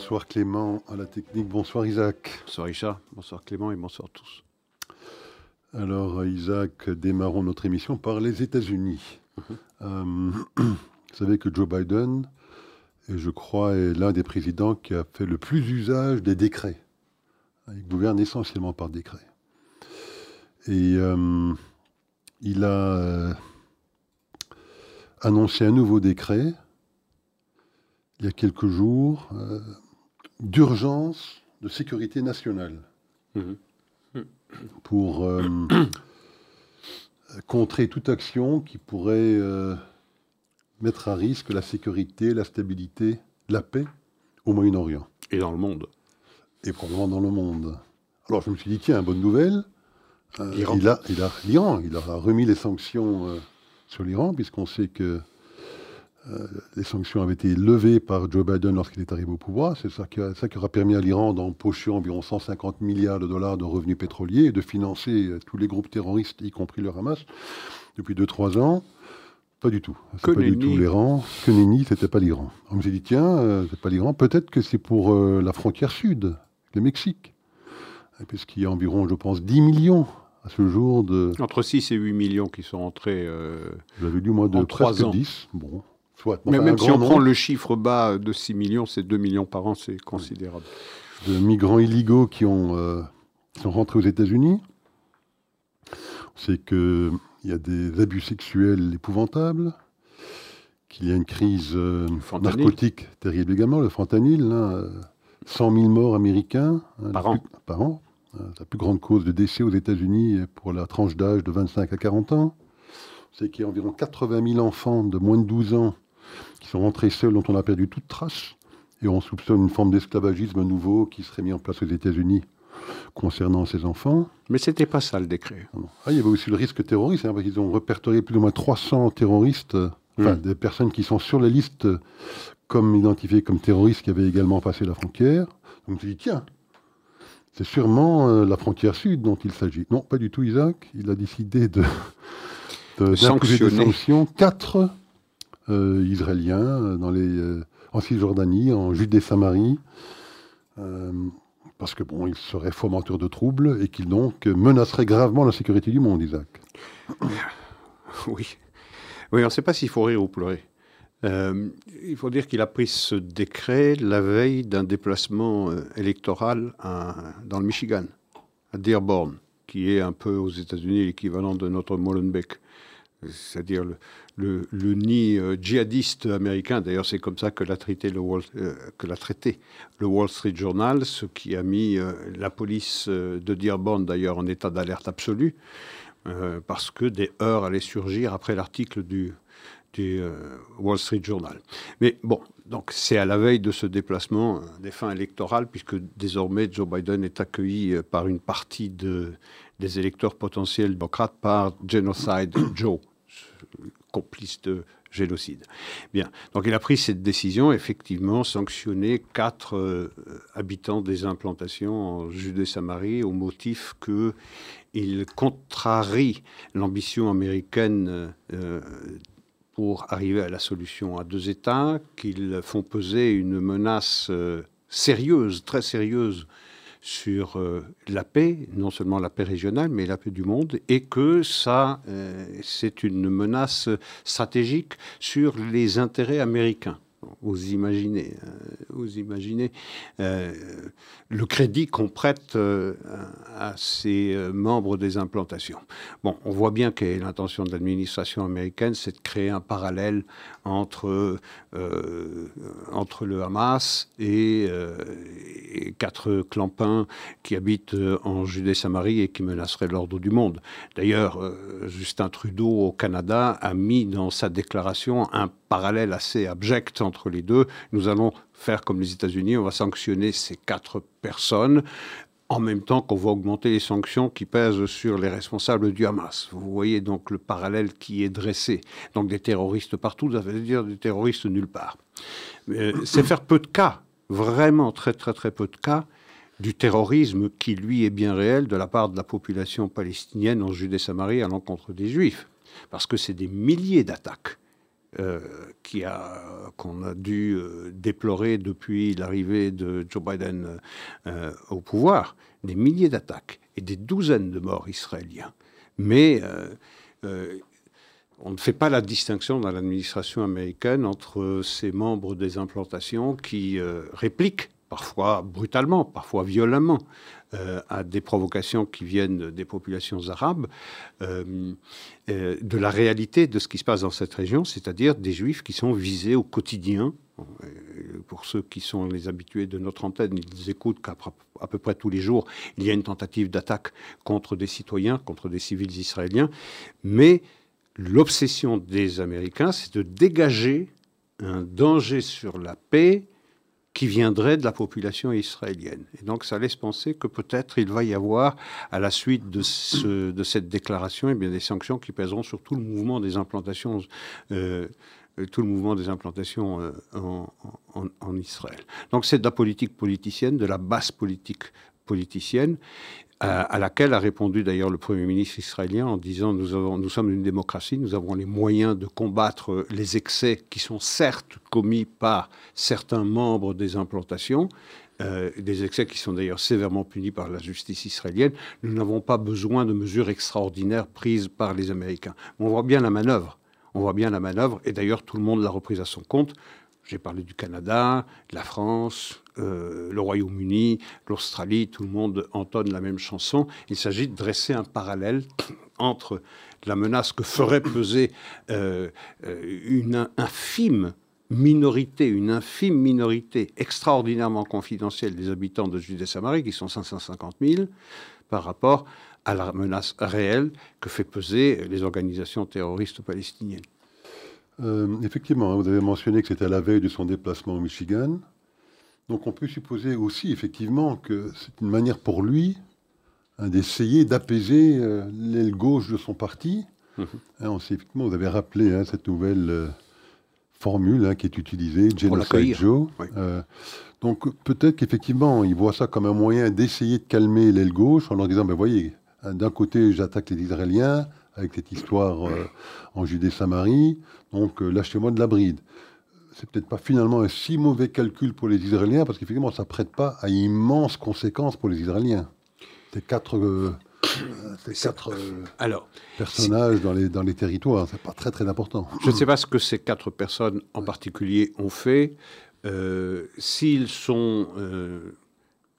Bonsoir Clément à la technique, bonsoir Isaac. Bonsoir Richard, bonsoir Clément et bonsoir tous. Alors Isaac, démarrons notre émission par les États-Unis. Mhm. Euh, vous savez que Joe Biden, et je crois, est l'un des présidents qui a fait le plus usage des décrets. Il gouverne essentiellement par décret. Et euh, il a euh, annoncé un nouveau décret il y a quelques jours euh, d'urgence de sécurité nationale mhm. pour euh, contrer toute action qui pourrait euh, mettre à risque la sécurité, la stabilité, la paix au Moyen-Orient. Et dans le monde. Et probablement dans le monde. Alors je me suis dit, tiens, bonne nouvelle. il a, il a, l'Iran, il a remis les sanctions sur l'Iran, puisqu'on sait que euh, les sanctions avaient été levées par Joe Biden lorsqu'il est arrivé au pouvoir. C'est ça qui, ça qui aura permis à l'Iran d'empocher environ 150 milliards de dollars de revenus pétroliers et de financer euh, tous les groupes terroristes, y compris le Hamas, depuis 2-3 ans. Pas du tout. Que pas du tout l'Iran. Que nenni, c'était pas l'Iran. On me dit, tiens, euh, c'est pas l'Iran. Peut-être que c'est pour la frontière sud, le Mexique. Puisqu'il y a environ, je pense, 10 millions à ce jour de... Entre 6 et 8 millions qui sont entrés J'avais lu, moi, de 3 ans. 10. Bon, mais même si on prend le chiffre bas de 6 millions, c'est 2 millions par an, c'est considérable. De migrants illégaux qui, ont, euh, sont rentrés aux États-Unis. C'est qu'il y a des abus sexuels épouvantables, qu'il y a une crise euh, narcotique terrible également, le fentanyl. 100 hein, 000 morts américains hein, par, an. par an. Euh, la plus grande cause de décès aux États-Unis pour la tranche d'âge de 25 à 40 ans. C'est qu'il y a environ 80 000 enfants de moins de 12 ans sont rentrés seuls, dont on a perdu toute trace. Et on soupçonne une forme d'esclavagisme nouveau qui serait mis en place aux États-Unis concernant ces enfants. Mais c'était pas ça le décret. Ah, il y avait aussi le risque terroriste, hein, parce qu'ils ont répertorié plus ou moins 300 terroristes, enfin hmm. des personnes qui sont sur la liste comme identifiées comme terroristes qui avaient également passé la frontière. Donc je dis, tiens, c'est sûrement euh, la frontière sud dont il s'agit. Non, pas du tout Isaac. Il a décidé de, de, des sanctions. Quatre euh, israéliens euh, dans les, euh, en Cisjordanie, en Judée-Samarie, parce que bon, ils seraient fomenteurs de troubles et qu'ils donc menaceraient gravement la sécurité du monde, Isaac. Oui. Oui, on ne sait pas s'il faut rire ou pleurer. il faut dire qu'il a pris ce décret la veille d'un déplacement électoral dans le Michigan, à Dearborn, qui est un peu aux États-Unis l'équivalent de notre Molenbeek c'est-à-dire le, nid euh, djihadiste américain. D'ailleurs, c'est comme ça que l'a traité euh, traité le Wall Street Journal, ce qui a mis euh, la police de Dearborn d'ailleurs en état d'alerte absolue, parce que des heurts allaient surgir après l'article du, du Wall Street Journal. Mais bon, donc c'est à la veille de ce déplacement des fins électorales, puisque désormais Joe Biden est accueilli par une partie de, des électeurs potentiels démocrates par Genocide Joe complice de génocide. Bien, donc il a pris cette décision, effectivement, sanctionner quatre euh, habitants des implantations en Judée-Samarie au motif qu'il contrarie l'ambition américaine euh, pour arriver à la solution à deux États, qu'ils font peser une menace euh, sérieuse, très sérieuse, sur euh, la paix, non seulement la paix régionale, mais la paix du monde, et que ça, euh, c'est une menace stratégique sur les intérêts américains. Vous imaginez, euh, vous imaginez euh, le crédit qu'on prête euh, à ces membres des implantations. Bon, on voit bien que l'intention de l'administration américaine, c'est de créer un parallèle entre, entre le Hamas et, et, quatre clampins qui habitent en Judée-Samarie et qui menaceraient l'ordre du monde. D'ailleurs, Justin Trudeau au Canada a mis dans sa déclaration un parallèle assez abject entre les deux. Nous allons faire comme les États-Unis, on va sanctionner ces quatre personnes en même temps qu'on va augmenter les sanctions qui pèsent sur les responsables du Hamas. Vous voyez donc le parallèle qui est dressé. Donc des terroristes partout, ça veut dire des terroristes nulle part. C'est faire peu de cas, vraiment très très très peu de cas, du terrorisme qui, lui, est bien réel de la part de la population palestinienne en Judée-Samarie à l'encontre des Juifs. Parce que c'est des milliers d'attaques a qu'on a dû déplorer depuis l'arrivée de Joe Biden au pouvoir, des milliers d'attaques et des douzaines de morts israéliens. Mais on ne fait pas la distinction dans l'administration américaine entre ces membres des implantations qui euh, répliquent parfois brutalement, parfois violemment, euh, à des provocations qui viennent des populations arabes, euh, de la réalité de ce qui se passe dans cette région, c'est-à-dire des juifs qui sont visés au quotidien. Pour ceux qui sont les habitués de notre antenne, ils écoutent qu'à peu près tous les jours, il y a une tentative d'attaque contre des citoyens, contre des civils israéliens, mais l'obsession des Américains, c'est de dégager un danger sur la paix qui viendrait de la population israélienne. Et donc ça laisse penser que peut-être il va y avoir, à la suite de, cette déclaration, eh bien, des sanctions qui pèseront sur tout le mouvement des implantations, euh, tout le mouvement des implantations euh, en, Israël. Donc c'est de la politique politicienne, de la basse politique politicienne à, laquelle a répondu d'ailleurs le Premier ministre israélien en disant nous, avons, nous sommes une démocratie, nous avons les moyens de combattre les excès qui sont certes commis par certains membres des implantations, euh, des excès qui sont d'ailleurs sévèrement punis par la justice israélienne. Nous n'avons pas besoin de mesures extraordinaires prises par les Américains. On voit bien la manœuvre. On voit bien la manœuvre, et d'ailleurs tout le monde l'a reprise à son compte. J'ai parlé du Canada, de la France, euh, le Royaume-Uni, l'Australie, tout le monde entonne la même chanson. Il s'agit de dresser un parallèle entre la menace que ferait peser euh, euh, une infime minorité, une infime minorité extraordinairement confidentielle des habitants de Judée-Samarie, qui sont 550 000, par rapport à la menace réelle que fait peser les organisations terroristes palestiniennes. effectivement, vous avez mentionné que c'était à la veille de son déplacement au Michigan. Donc on peut supposer aussi effectivement que c'est une manière pour lui hein, d'essayer d'apaiser euh, l'aile gauche de son parti. Mhm. Hein, on sait, effectivement, vous avez rappelé hein, cette nouvelle euh, formule qui est utilisée, Genocide Joe. Euh, donc peut-être qu'effectivement, il voit ça comme un moyen d'essayer de calmer l'aile gauche en leur disant, ben voyez, d'un côté j'attaque les Israéliens avec cette histoire en Judée-Samarie, donc lâchez-moi de la bride c'est peut-être pas finalement un si mauvais calcul pour les Israéliens, parce qu'effectivement, ça prête pas à immenses conséquences pour les Israéliens. Ces quatre, euh, quatre euh, Alors, personnages dans, les, dans les territoires, c'est pas très très important. Je ne sais pas ce que ces quatre personnes en particulier ont fait. Euh, s'ils sont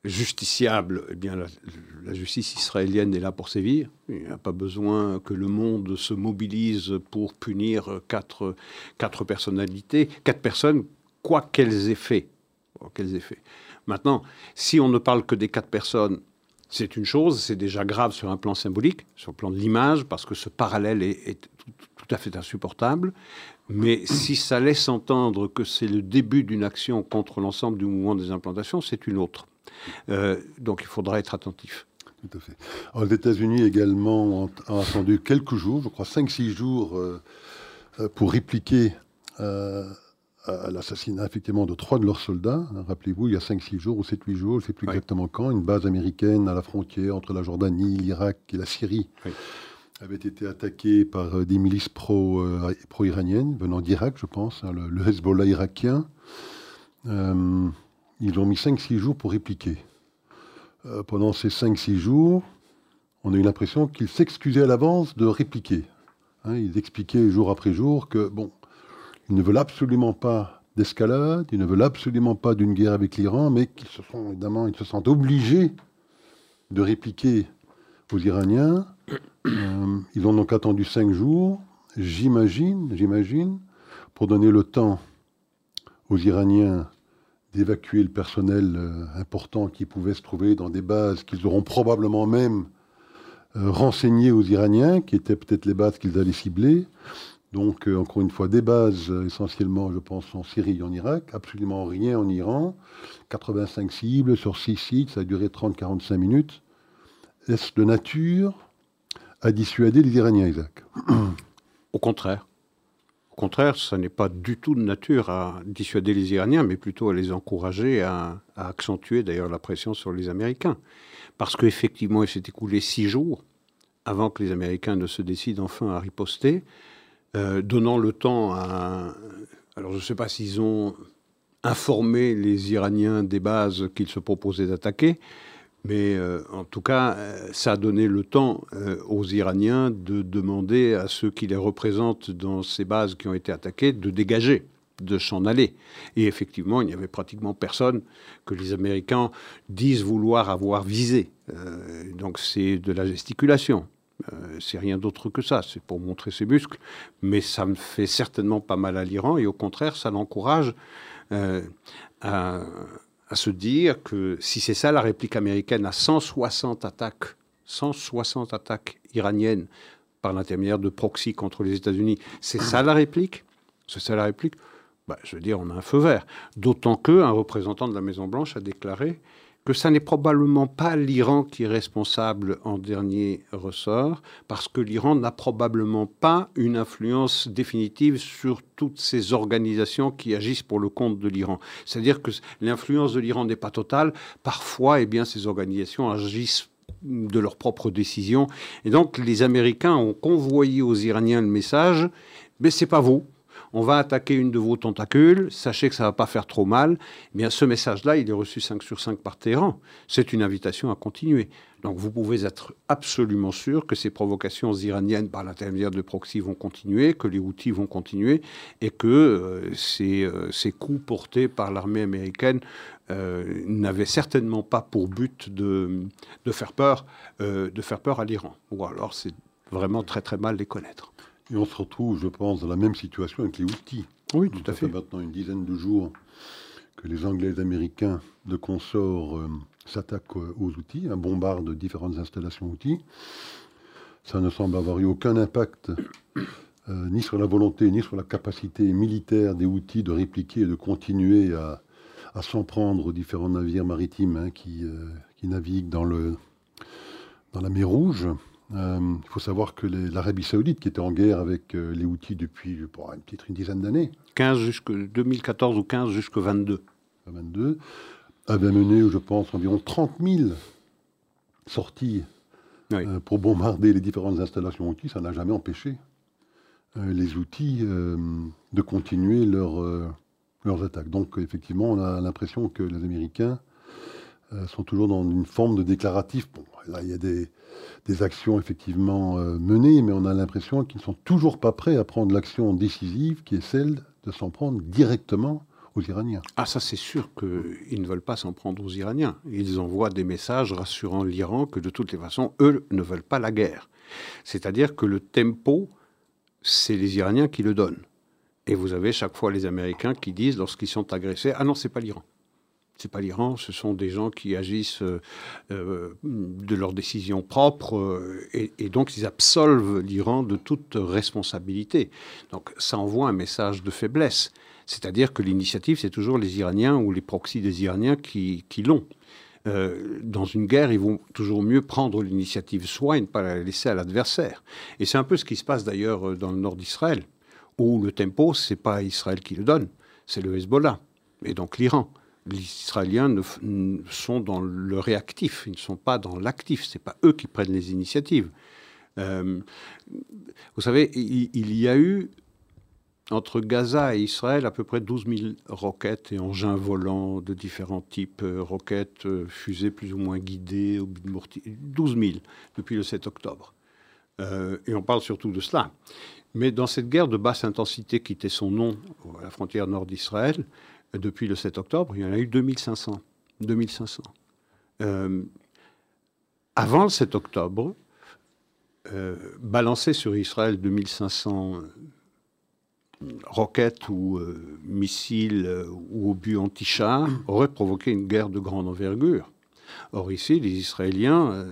justiciable, eh bien, la, justice israélienne est là pour sévir. Il n'y a pas besoin que le monde se mobilise pour punir quatre, quatre personnalités, quatre personnes, quoi qu'elles aient fait. Qu'elles. Maintenant, si on ne parle que des quatre personnes, c'est une chose, c'est déjà grave sur un plan symbolique, sur le plan de l'image, parce que ce parallèle est, est tout, tout, à fait insupportable. Mais si ça laisse entendre que c'est le début d'une action contre l'ensemble du mouvement des implantations, c'est une autre. Euh, donc il faudra être attentif. Tout à fait. les États-Unis également ont, attendu quelques jours, je crois 5-6 jours, euh, euh, pour répliquer à l'assassinat effectivement de trois de leurs soldats. Hein, rappelez-vous, il y a 5-6 jours ou 7-8 jours, je ne sais plus exactement quand, une base américaine à la frontière entre la Jordanie, l'Irak et la Syrie avait été attaquée par des milices pro-iraniennes venant d'Irak, je pense, hein, le, Hezbollah irakien. Ils ont mis 5-6 jours pour répliquer. Euh, pendant ces 5-6 jours, on a eu l'impression qu'ils s'excusaient à l'avance de répliquer. Hein, ils expliquaient jour après jour que, bon, ils ne veulent absolument pas d'escalade, ils ne veulent absolument pas d'une guerre avec l'Iran, mais qu'ils se sont évidemment, ils se sentent obligés de répliquer aux Iraniens. Euh, ils ont donc attendu 5 jours, j'imagine, j'imagine, pour donner le temps aux Iraniens d'évacuer le personnel euh, important qui pouvait se trouver dans des bases qu'ils auront probablement même euh, renseignées aux Iraniens, qui étaient peut-être les bases qu'ils allaient cibler. Donc, euh, encore une fois, des bases essentiellement, je pense, en Syrie et en Irak, absolument rien en Iran. 85 cibles sur 6 sites, ça a duré 30-45 minutes. Est-ce de nature à dissuader les Iraniens, Isaac? Au contraire. Au contraire, ça n'est pas du tout de nature à dissuader les Iraniens, mais plutôt à les encourager à, accentuer d'ailleurs la pression sur les Américains. Parce qu'effectivement, il s'est écoulé six jours avant que les Américains ne se décident enfin à riposter. donnant le temps à... Alors je ne sais pas s'ils ont informé les Iraniens des bases qu'ils se proposaient d'attaquer, mais euh, en tout cas, euh, ça a donné le temps euh, aux Iraniens de demander à ceux qui les représentent dans ces bases qui ont été attaquées de dégager, de s'en aller. Et effectivement, il n'y avait pratiquement personne que les Américains disent vouloir avoir visé. donc c'est de la gesticulation. c'est rien d'autre que ça, c'est pour montrer ses muscles, mais ça ne fait certainement pas mal à l'Iran et au contraire, ça l'encourage à à se dire que si c'est ça la réplique américaine à 160 attaques, 160 attaques iraniennes par l'intermédiaire de proxy contre les États-Unis, c'est ça la réplique? C'est ça la réplique? Bah, Je veux dire, on a un feu vert. D'autant qu'un représentant de la Maison-Blanche a déclaré que ça n'est probablement pas l'Iran qui est responsable en dernier ressort, parce que l'Iran n'a probablement pas une influence définitive sur toutes ces organisations qui agissent pour le compte de l'Iran. C'est-à-dire que l'influence de l'Iran n'est pas totale. Parfois, eh bien, ces organisations agissent de leurs propres décisions. Et donc, les Américains ont convoyé aux Iraniens le message, mais c'est pas vous, on va attaquer une de vos tentacules, sachez que ça ne va pas faire trop mal. Eh bien, ce message-là, il est reçu 5 sur 5 par Téhéran. C'est une invitation à continuer. Donc vous pouvez être absolument sûr que ces provocations iraniennes par l'intermédiaire de proxy vont continuer, que les outils vont continuer et que euh, euh, ces, coups portés par l'armée américaine euh, n'avaient certainement pas pour but de, faire peur, de faire peur à l'Iran. Ou alors c'est vraiment très très mal les connaître. Et on se retrouve, je pense, dans la même situation avec les outils. Oui, tout à fait. fait. maintenant une dizaine de jours que les Anglais et les Américains de consorts euh, s'attaquent aux outils, un bombardent différentes installations outils. Ça ne semble avoir eu aucun impact euh, ni sur la volonté, ni sur la capacité militaire des outils de répliquer et de continuer à, s'en prendre aux différents navires maritimes hein, qui, euh, qui, naviguent dans, le, dans la mer Rouge. Euh, il faut savoir que l'Arabie Saoudite, qui était en guerre avec euh, les outils depuis pour une petite une dizaine d'années, 15 jusque 2014 ou 15 jusqu'à 22, 22, avait mené, je pense, environ 30 000 sorties euh, pour bombarder les différentes installations outils. Ça n'a jamais empêché les outils de continuer leur, leurs attaques. Donc, effectivement, on a l'impression que les Américains sont toujours dans une forme de déclaratif. Bon, là, il y a des des actions effectivement euh, menées, mais on a l'impression qu'ils ne sont toujours pas prêts à prendre l'action décisive qui est celle de s'en prendre directement aux Iraniens. Ah ça c'est sûr qu'ils ne veulent pas s'en prendre aux Iraniens. Ils envoient des messages rassurant l'Iran que de toutes les façons, eux ne veulent pas la guerre. C'est-à-dire que le tempo, c'est les Iraniens qui le donnent. Et vous avez chaque fois les Américains qui disent, lorsqu'ils sont agressés, ah non, c'est pas l'Iran c'est pas l'Iran, ce sont des gens qui agissent euh, euh, de leurs décisions propres euh, et, donc ils absolvent l'Iran de toute responsabilité. Donc ça envoie un message de faiblesse. C'est-à-dire que l'initiative, c'est toujours les Iraniens ou les proxys des Iraniens qui, l'ont. dans une guerre, ils vont toujours mieux prendre l'initiative soi et ne pas la laisser à l'adversaire. Et c'est un peu ce qui se passe d'ailleurs dans le nord d'Israël, où le tempo, c'est pas Israël qui le donne, c'est le Hezbollah et donc l'Iran les Israéliens sont dans le réactif, ils ne sont pas dans l'actif. Ce n'est pas eux qui prennent les initiatives. Euh, vous savez, il, y a eu entre Gaza et Israël à peu près 12 000 roquettes et engins volants de différents types, euh, roquettes, euh, fusées plus ou moins guidées, au but de mortier, 12 000 depuis le 7 octobre. et on parle surtout de cela. Mais dans cette guerre de basse intensité qui était son nom à la frontière nord d'Israël, depuis le 7 octobre, il y en a eu 2500. 2500. Euh, avant le 7 octobre, euh, balancer sur Israël 2500 euh, roquettes ou missiles ou obus anti-chars aurait provoqué une guerre de grande envergure. Or ici, les Israéliens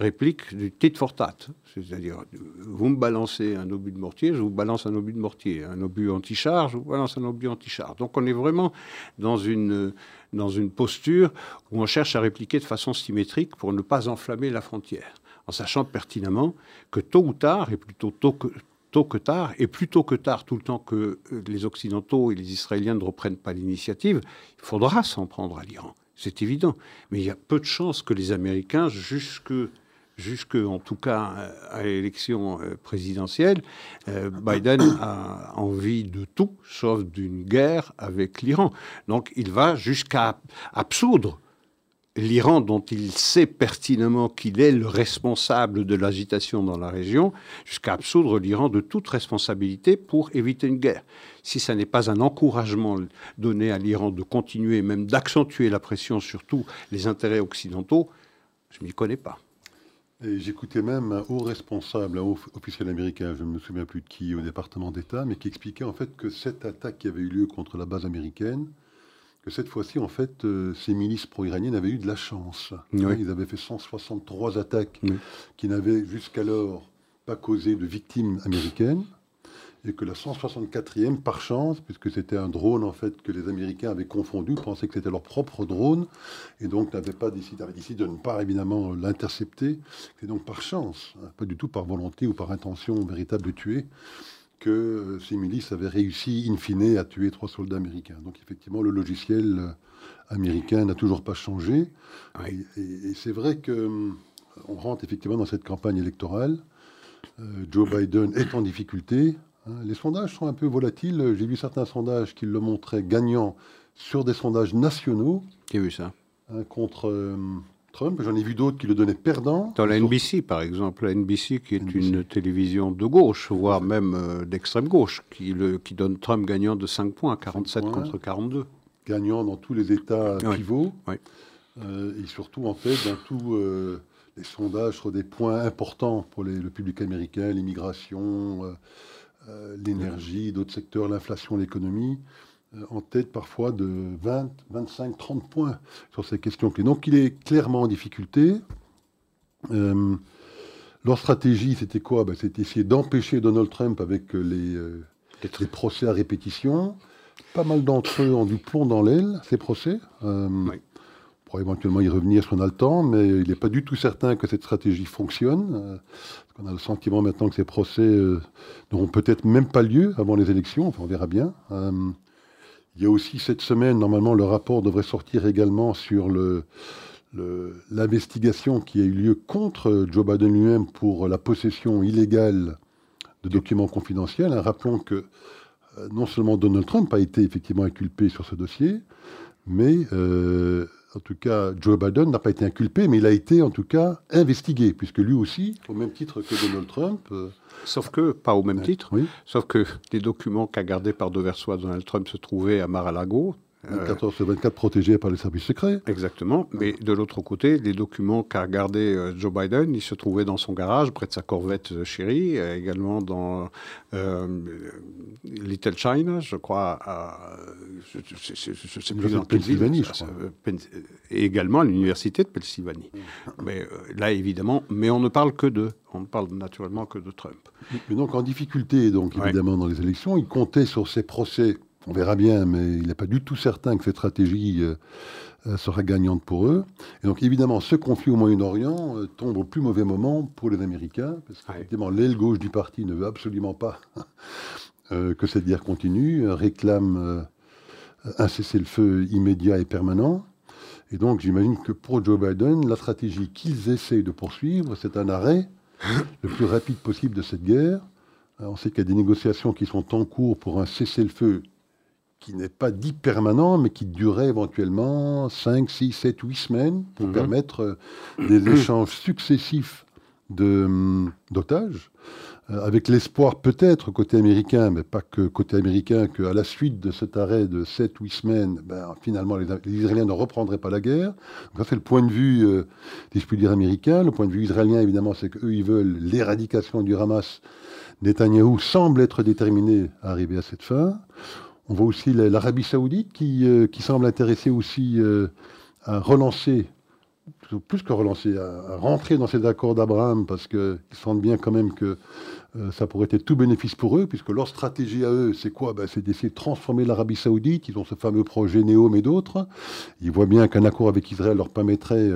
réplique du tit for tat. C'est-à-dire, vous me balancez un obus de mortier, je vous balance un obus de mortier. Un obus anti-char, je vous balance un obus anti-char. Donc on est vraiment dans une, dans une posture où on cherche à répliquer de façon symétrique pour ne pas enflammer la frontière, en sachant pertinemment que tôt ou tard, et plutôt tôt que, tôt que tard, et plus tôt que tard, tout le temps que les Occidentaux et les Israéliens ne reprennent pas l'initiative, il faudra s'en prendre à l'Iran. C'est évident. Mais il y a peu de chances que les Américains, jusque jusque, en tout cas, à l'élection présidentielle, Biden a envie de tout, sauf d'une guerre avec l'Iran. Donc il va jusqu'à absoudre l'Iran, dont il sait pertinemment qu'il est le responsable de l'agitation dans la région, jusqu'à absoudre l'Iran de toute responsabilité pour éviter une guerre. Si ça n'est pas un encouragement donné à l'Iran de continuer, même d'accentuer la pression sur tous les intérêts occidentaux, je ne m'y connais pas. J'écoutais même un haut responsable, un haut officiel américain, je ne me souviens plus de qui, au département d'État, mais qui expliquait en fait que cette attaque qui avait eu lieu contre la base américaine, que cette fois-ci, en fait, euh, ces milices pro-iraniennes avaient eu de la chance. Ils avaient fait 163 attaques qui n'avaient jusqu'alors pas causé de victimes américaines. Et que la 164e, par chance, puisque c'était un drone en fait que les Américains avaient confondu, pensaient que c'était leur propre drone, et donc n'avaient pas décidé, décidé, de ne pas évidemment l'intercepter. Et donc par chance, hein, pas du tout par volonté ou par intention véritable de tuer, que euh, ces milices avaient réussi, in fine, à tuer trois soldats américains. Donc effectivement, le logiciel euh, américain n'a toujours pas changé. Et, c'est vrai qu'on euh, rentre effectivement dans cette campagne électorale. Joe Biden est en difficulté. Hein. Les sondages sont un peu volatiles. J'ai vu certains sondages qui le montraient gagnant sur des sondages nationaux. Qui a vu ça? Hein, Contre Trump. J'en ai vu d'autres qui le donnaient perdant. Dans la NBC, par exemple, la NBC qui est une télévision de gauche, voire même euh, d'extrême gauche, qui, le, qui donne Trump gagnant de 5 points, 47 contre 42. Gagnant dans tous les États pivots. Euh, et surtout, en fait, dans tous euh, les sondages sur des points importants pour le public américain, l'immigration, l'énergie, d'autres secteurs, l'inflation, l'économie. Euh, en tête parfois de 20, 25, 30 points sur ces questions clés. Donc il est clairement en difficulté. Euh, leur stratégie, c'était quoi? Ben, C'était essayer d'empêcher Donald Trump avec les, euh, les, procès à répétition. Pas mal d'entre eux ont du plomb dans l'aile, ces procès. Pourra éventuellement y revenir si on a le temps, mais il n'est pas du tout certain que cette stratégie fonctionne. on a le sentiment maintenant que ces procès n'auront peut-être même pas lieu avant les élections, on verra bien. Il y a aussi cette semaine, normalement, le rapport devrait sortir également sur l'investigation qui a eu lieu contre Joe Biden lui-même pour la possession illégale de documents confidentiels. Rappelons que euh, non seulement Donald Trump a été effectivement inculpé sur ce dossier, mais euh, en tout cas, Joe Biden n'a pas été inculpé, mais il a été en tout cas investigué, puisque lui aussi, au même titre que Donald Trump. Euh, sauf que, pas au même titre, oui. sauf que les documents qu'a gardés par Deversois Donald Trump se trouvaient à Mar-a-Lago, 24 heures sur 24 protégés par les services secrets. Exactement. Mais de l'autre côté, les documents qu'a gardés euh, Joe Biden, ils se trouvaient dans son garage, près de sa corvette euh, chérie, également dans euh, Little China, je crois, à, je, je, sais plus dans Pennsylvanie, je crois. Et également à l'université de Pennsylvanie. Mais là, évidemment, mais on ne parle que de, on ne parle naturellement que de Trump. Mais donc en difficulté, donc évidemment dans les élections, il comptait sur ces procès on verra bien, mais il n'est pas du tout certain que cette stratégie euh, euh, sera gagnante pour eux. Et donc évidemment, ce conflit au Moyen-Orient euh, tombe au plus mauvais moment pour les Américains, parce qu'effectivement, l'aile gauche du parti ne veut absolument pas que cette guerre continue, réclame un cessez-le-feu immédiat et permanent. Et donc j'imagine que pour Joe Biden, la stratégie qu'ils essayent de poursuivre, c'est un arrêt le plus rapide possible de cette guerre. On sait qu'il y a des négociations qui sont en cours pour un cessez-le-feu qui n'est pas dit permanent, mais qui durerait éventuellement 5, 6, 7, 8 semaines pour mhm. permettre euh, des échanges successifs hum, d'otages, euh, avec l'espoir peut-être côté américain, mais pas que côté américain, qu'à la suite de cet arrêt de 7, 8 semaines, ben, finalement les, Israéliens ne reprendraient pas la guerre. Donc c'est le point de vue, euh, si je puis dire, américain. Le point de vue israélien, évidemment, c'est qu'eux, ils veulent l'éradication du Hamas. Netanyahou semble être déterminé à arriver à cette fin. On voit aussi l'Arabie saoudite qui, euh, semble intéresser aussi euh, à relancer, plus que relancer, à, rentrer dans ces accords d'Abraham, parce qu'ils sentent bien quand même que euh, ça pourrait être tout bénéfice pour eux, puisque leur stratégie à eux, c'est quoi? Ben, C'est d'essayer de transformer l'Arabie saoudite. Ils ont ce fameux projet Néom et d'autres. Ils voient bien qu'un accord avec Israël leur permettrait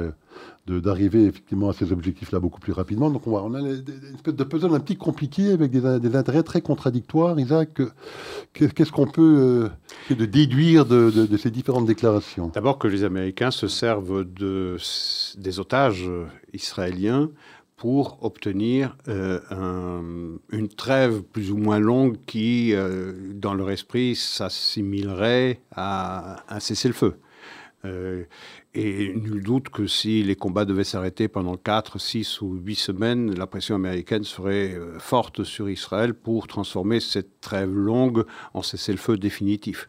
d'arriver effectivement à ces objectifs-là beaucoup plus rapidement. Donc on, on a une espèce de puzzle un petit compliqué avec des, intérêts très contradictoires. Isaac, qu'est-ce qu'on peut euh, de déduire de, ces différentes déclarations? D'abord que les Américains se servent de, des otages israéliens pour obtenir euh, une trêve plus ou moins longue qui, euh, dans leur esprit, s'assimilerait à un cessez-le-feu. Euh, et nul doute que si les combats devaient s'arrêter pendant 4, 6 ou 8 semaines, la pression américaine serait forte sur Israël pour transformer cette trêve longue en cessez-le-feu définitif.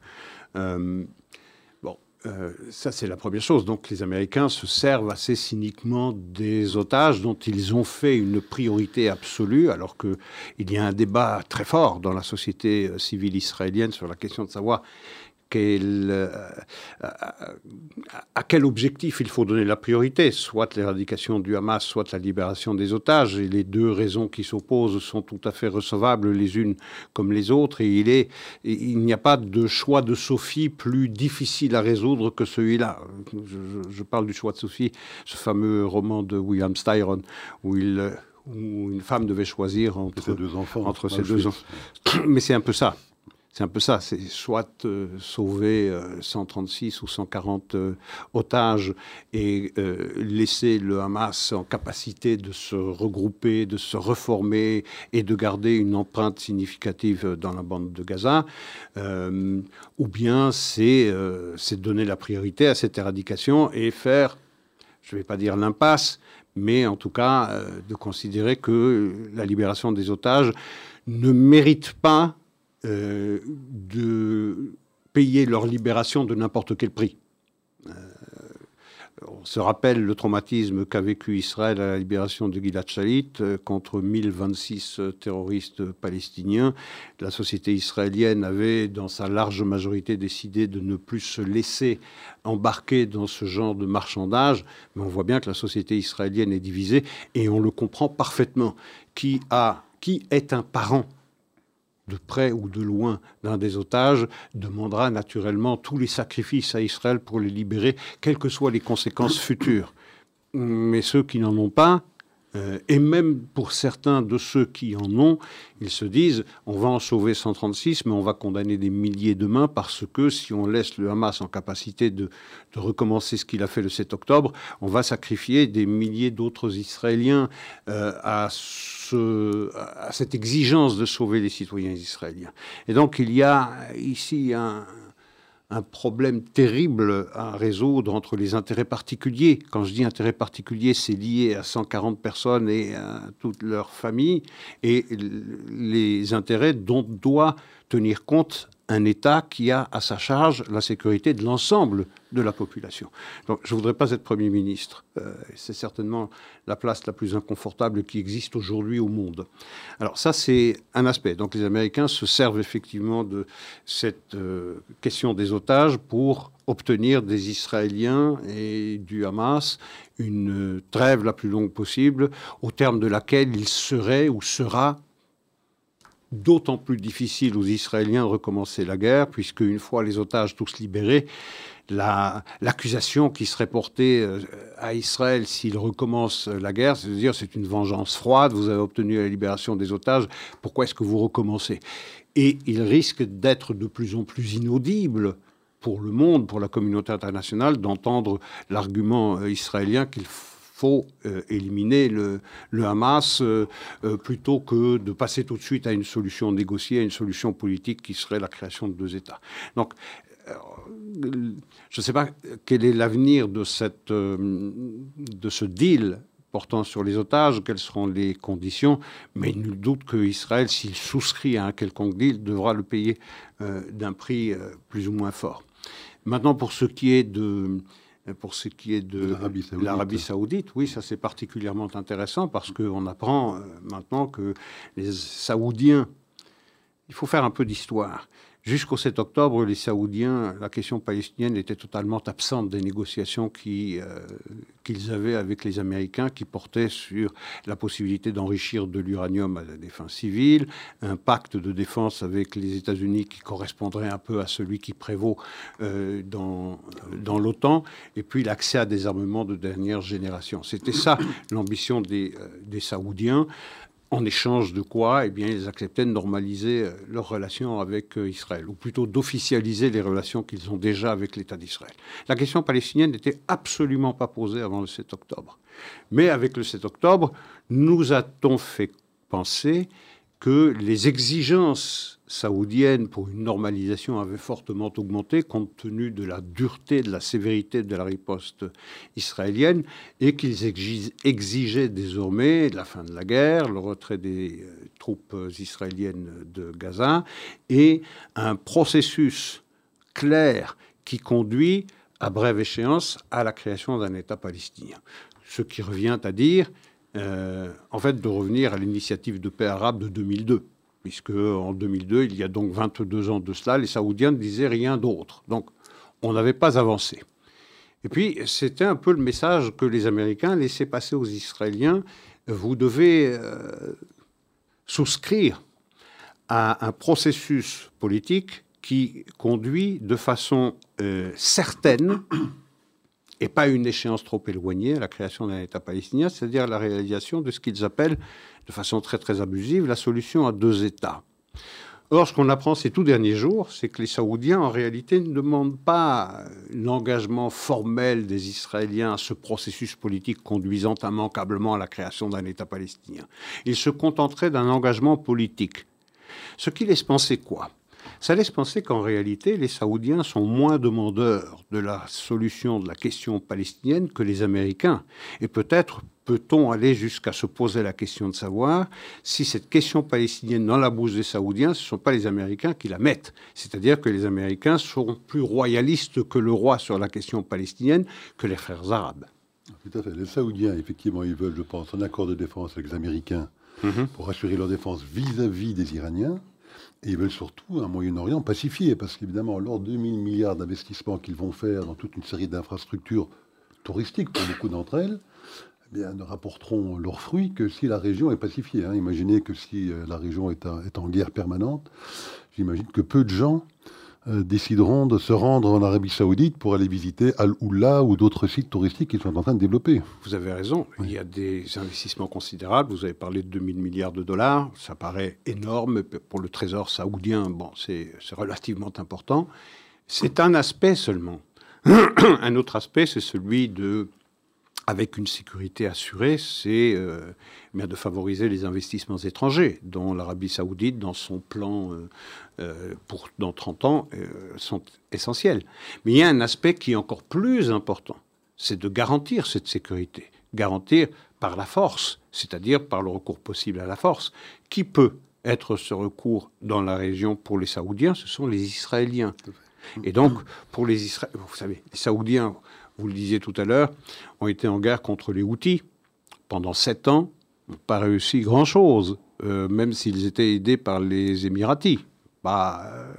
Euh, ça, c'est la première chose. Donc, les Américains se servent assez cyniquement des otages dont ils ont fait une priorité absolue, alors qu'il y a un débat très fort dans la société euh, civile israélienne sur la question de savoir euh, à quel objectif il faut donner la priorité, soit l'éradication du Hamas, soit la libération des otages. Et les deux raisons qui s'opposent sont tout à fait recevables les unes comme les autres. Et il, est, il n'y a pas de choix de Sophie plus difficile à résoudre que celui-là. Je, parle du choix de Sophie, ce fameux roman de William Styron, où il où une femme devait choisir entre, ses deux enfants. Entre ses deux enfants. Mais c'est un peu ça. C'est un peu ça, c'est soit euh, sauver 136 euh, ou 140 euh, otages et laisser le Hamas en capacité de se regrouper, de se reformer et de garder une empreinte significative dans la bande de Gaza, ou bien c'est donner la priorité à cette éradication et faire, je ne vais pas dire l'impasse, mais en tout cas de considérer que la libération des otages ne mérite pas euh, de payer leur libération de n'importe quel prix. Euh, on se rappelle le traumatisme qu'a vécu Israël à la libération de Gilad Shalit euh, contre 1026 terroristes palestiniens. La société israélienne avait, dans sa large majorité, décidé de ne plus se laisser embarquer dans ce genre de marchandage. Mais on voit bien que la société israélienne est divisée et on le comprend parfaitement. Qui, a, qui est un parent de près ou de loin d'un des otages demandera naturellement tous les sacrifices à Israël pour les libérer, quelles que soient les conséquences futures. Mais ceux qui n'en ont pas, euh, et même pour certains de ceux qui en ont, ils se disent on va en sauver 136, mais on va condamner des milliers demain parce que si on laisse le Hamas en capacité de, recommencer ce qu'il a fait le 7 octobre, on va sacrifier des milliers d'autres Israéliens euh, à, à cette exigence de sauver les citoyens israéliens. Et donc il y a ici un, un problème terrible à résoudre entre les intérêts particuliers. Quand je dis intérêts particuliers, c'est lié à 140 personnes et à toute leur famille, et les intérêts dont doit tenir compte un État qui a à sa charge la sécurité de l'ensemble de la population. Donc je ne voudrais pas être Premier ministre. Euh, c'est certainement la place la plus inconfortable qui existe aujourd'hui au monde. Alors ça, c'est un aspect. Donc les Américains se servent effectivement de cette euh, question des otages pour obtenir des Israéliens et du Hamas une trêve la plus longue possible, au terme de laquelle il serait ou sera d'autant plus difficile aux Israéliens de recommencer la guerre, puisque une fois les otages tous libérés, l'accusation qui serait portée euh, à Israël s'il recommence la guerre, c'est de dire c'est une vengeance froide, vous avez obtenu la libération des otages, pourquoi est-ce que vous recommencez? Et il risque d'être de plus en plus inaudible pour le monde, pour la communauté internationale, d'entendre l'argument euh, israélien qu'il faut faut euh, éliminer le, Hamas euh, euh, plutôt que de passer tout de suite à une solution négociée, à une solution politique qui serait la création de deux États. Donc, je ne sais pas quel est l'avenir de, cette, de ce deal portant sur les otages, quelles seront les conditions, mais nul doute qu'Israël, s'il souscrit à un quelconque deal, devra le payer d'un prix plus ou moins fort. Maintenant, pour ce qui est de, pour ce qui est de l'Arabie saoudite. oui, ça c'est particulièrement intéressant parce qu'on apprend euh, maintenant que les Saoudiens, il faut faire un peu d'histoire. Jusqu'au 7 octobre, les Saoudiens, la question palestinienne était totalement absente des négociations euh, qu'ils avaient avec les Américains, qui portaient sur la possibilité d'enrichir de l'uranium à des fins civiles, un pacte de défense avec les États-Unis qui correspondrait un peu à celui qui prévaut euh, dans, l'OTAN, et puis l'accès à des armements de dernière génération. C'était ça l'ambition des, euh, des Saoudiens en échange de quoi eh bien, ils acceptaient de normaliser euh, leurs relations avec euh, Israël, ou plutôt d'officialiser les relations qu'ils ont déjà avec l'État d'Israël. La question palestinienne n'était absolument pas posée avant le 7 octobre. Mais avec le 7 octobre, nous a-t-on fait penser que les exigences saoudiennes pour une normalisation avaient fortement augmenté compte tenu de la dureté, de la sévérité de la riposte israélienne et qu'ils exigeaient désormais la fin de la guerre, le retrait des euh, troupes israéliennes de Gaza et un processus clair qui conduit à brève échéance à la création d'un État palestinien. Ce qui revient à dire euh, en fait, de revenir à l'initiative de paix arabe de 2002, puisque en 2002, il y a donc 22 ans de cela, les Saoudiens ne disaient rien d'autre. Donc, on n'avait pas avancé. Et puis, c'était un peu le message que les Américains laissaient passer aux Israéliens. Vous devez euh, souscrire à un processus politique qui conduit de façon euh, certaine et pas une échéance trop éloignée à la création d'un État palestinien, c'est-à-dire la réalisation de ce qu'ils appellent, de façon très très abusive, la solution à deux États. Or, ce qu'on apprend ces tout derniers jours, c'est que les Saoudiens, en réalité, ne demandent pas l'engagement formel des Israéliens à ce processus politique conduisant immanquablement à la création d'un État palestinien. Ils se contenteraient d'un engagement politique. Ce qui laisse penser quoi? Ça laisse penser qu'en réalité, les Saoudiens sont moins demandeurs de la solution de la question palestinienne que les Américains. Et peut-être peut-on aller jusqu'à se poser la question de savoir si cette question palestinienne dans la bouche des Saoudiens, ce ne sont pas les Américains qui la mettent. C'est-à-dire que les Américains sont plus royalistes que le roi sur la question palestinienne que les frères arabes. Tout à fait. Les Saoudiens, effectivement, ils veulent, je pense, un accord de défense avec les Américains mhm. pour assurer leur défense vis à -vis des Iraniens. Et ils veulent surtout un Moyen-Orient pacifié, parce qu'évidemment, lors de 2000 milliards d'investissements qu'ils vont faire dans toute une série d'infrastructures touristiques, pour beaucoup d'entre elles, eh ne rapporteront leurs fruits que si la région est pacifiée. Hein. Imaginez que si euh, la région est, en guerre permanente, j'imagine que peu de gens décideront de se rendre en Arabie Saoudite pour aller visiter Al-Oula ou d'autres sites touristiques qu'ils sont en train de développer. Vous avez raison. Il y a des investissements considérables. Vous avez parlé de 2000 milliards de dollars. Ça paraît énorme pour le trésor saoudien. Bon, c'est relativement important. C'est un aspect seulement. un autre aspect, c'est celui de avec une sécurité assurée, c'est euh, de favoriser les investissements étrangers, dont l'Arabie saoudite, dans son plan euh, euh, pour dans 30 ans, sont essentiels. Mais il y a un aspect qui est encore plus important, c'est de garantir cette sécurité, garantir par la force, c'est-à-dire par le recours possible à la force. Qui peut être ce recours dans la région pour les Saoudiens? Ce sont les Israéliens. Et donc, pour les Israéliens, vous savez, les Saoudiens vous le disiez tout à l'heure, ont été en guerre contre les Houthis. Pendant sept ans, n'ont pas réussi grand-chose, euh, même s'ils étaient aidés par les Émiratis. Pas, euh,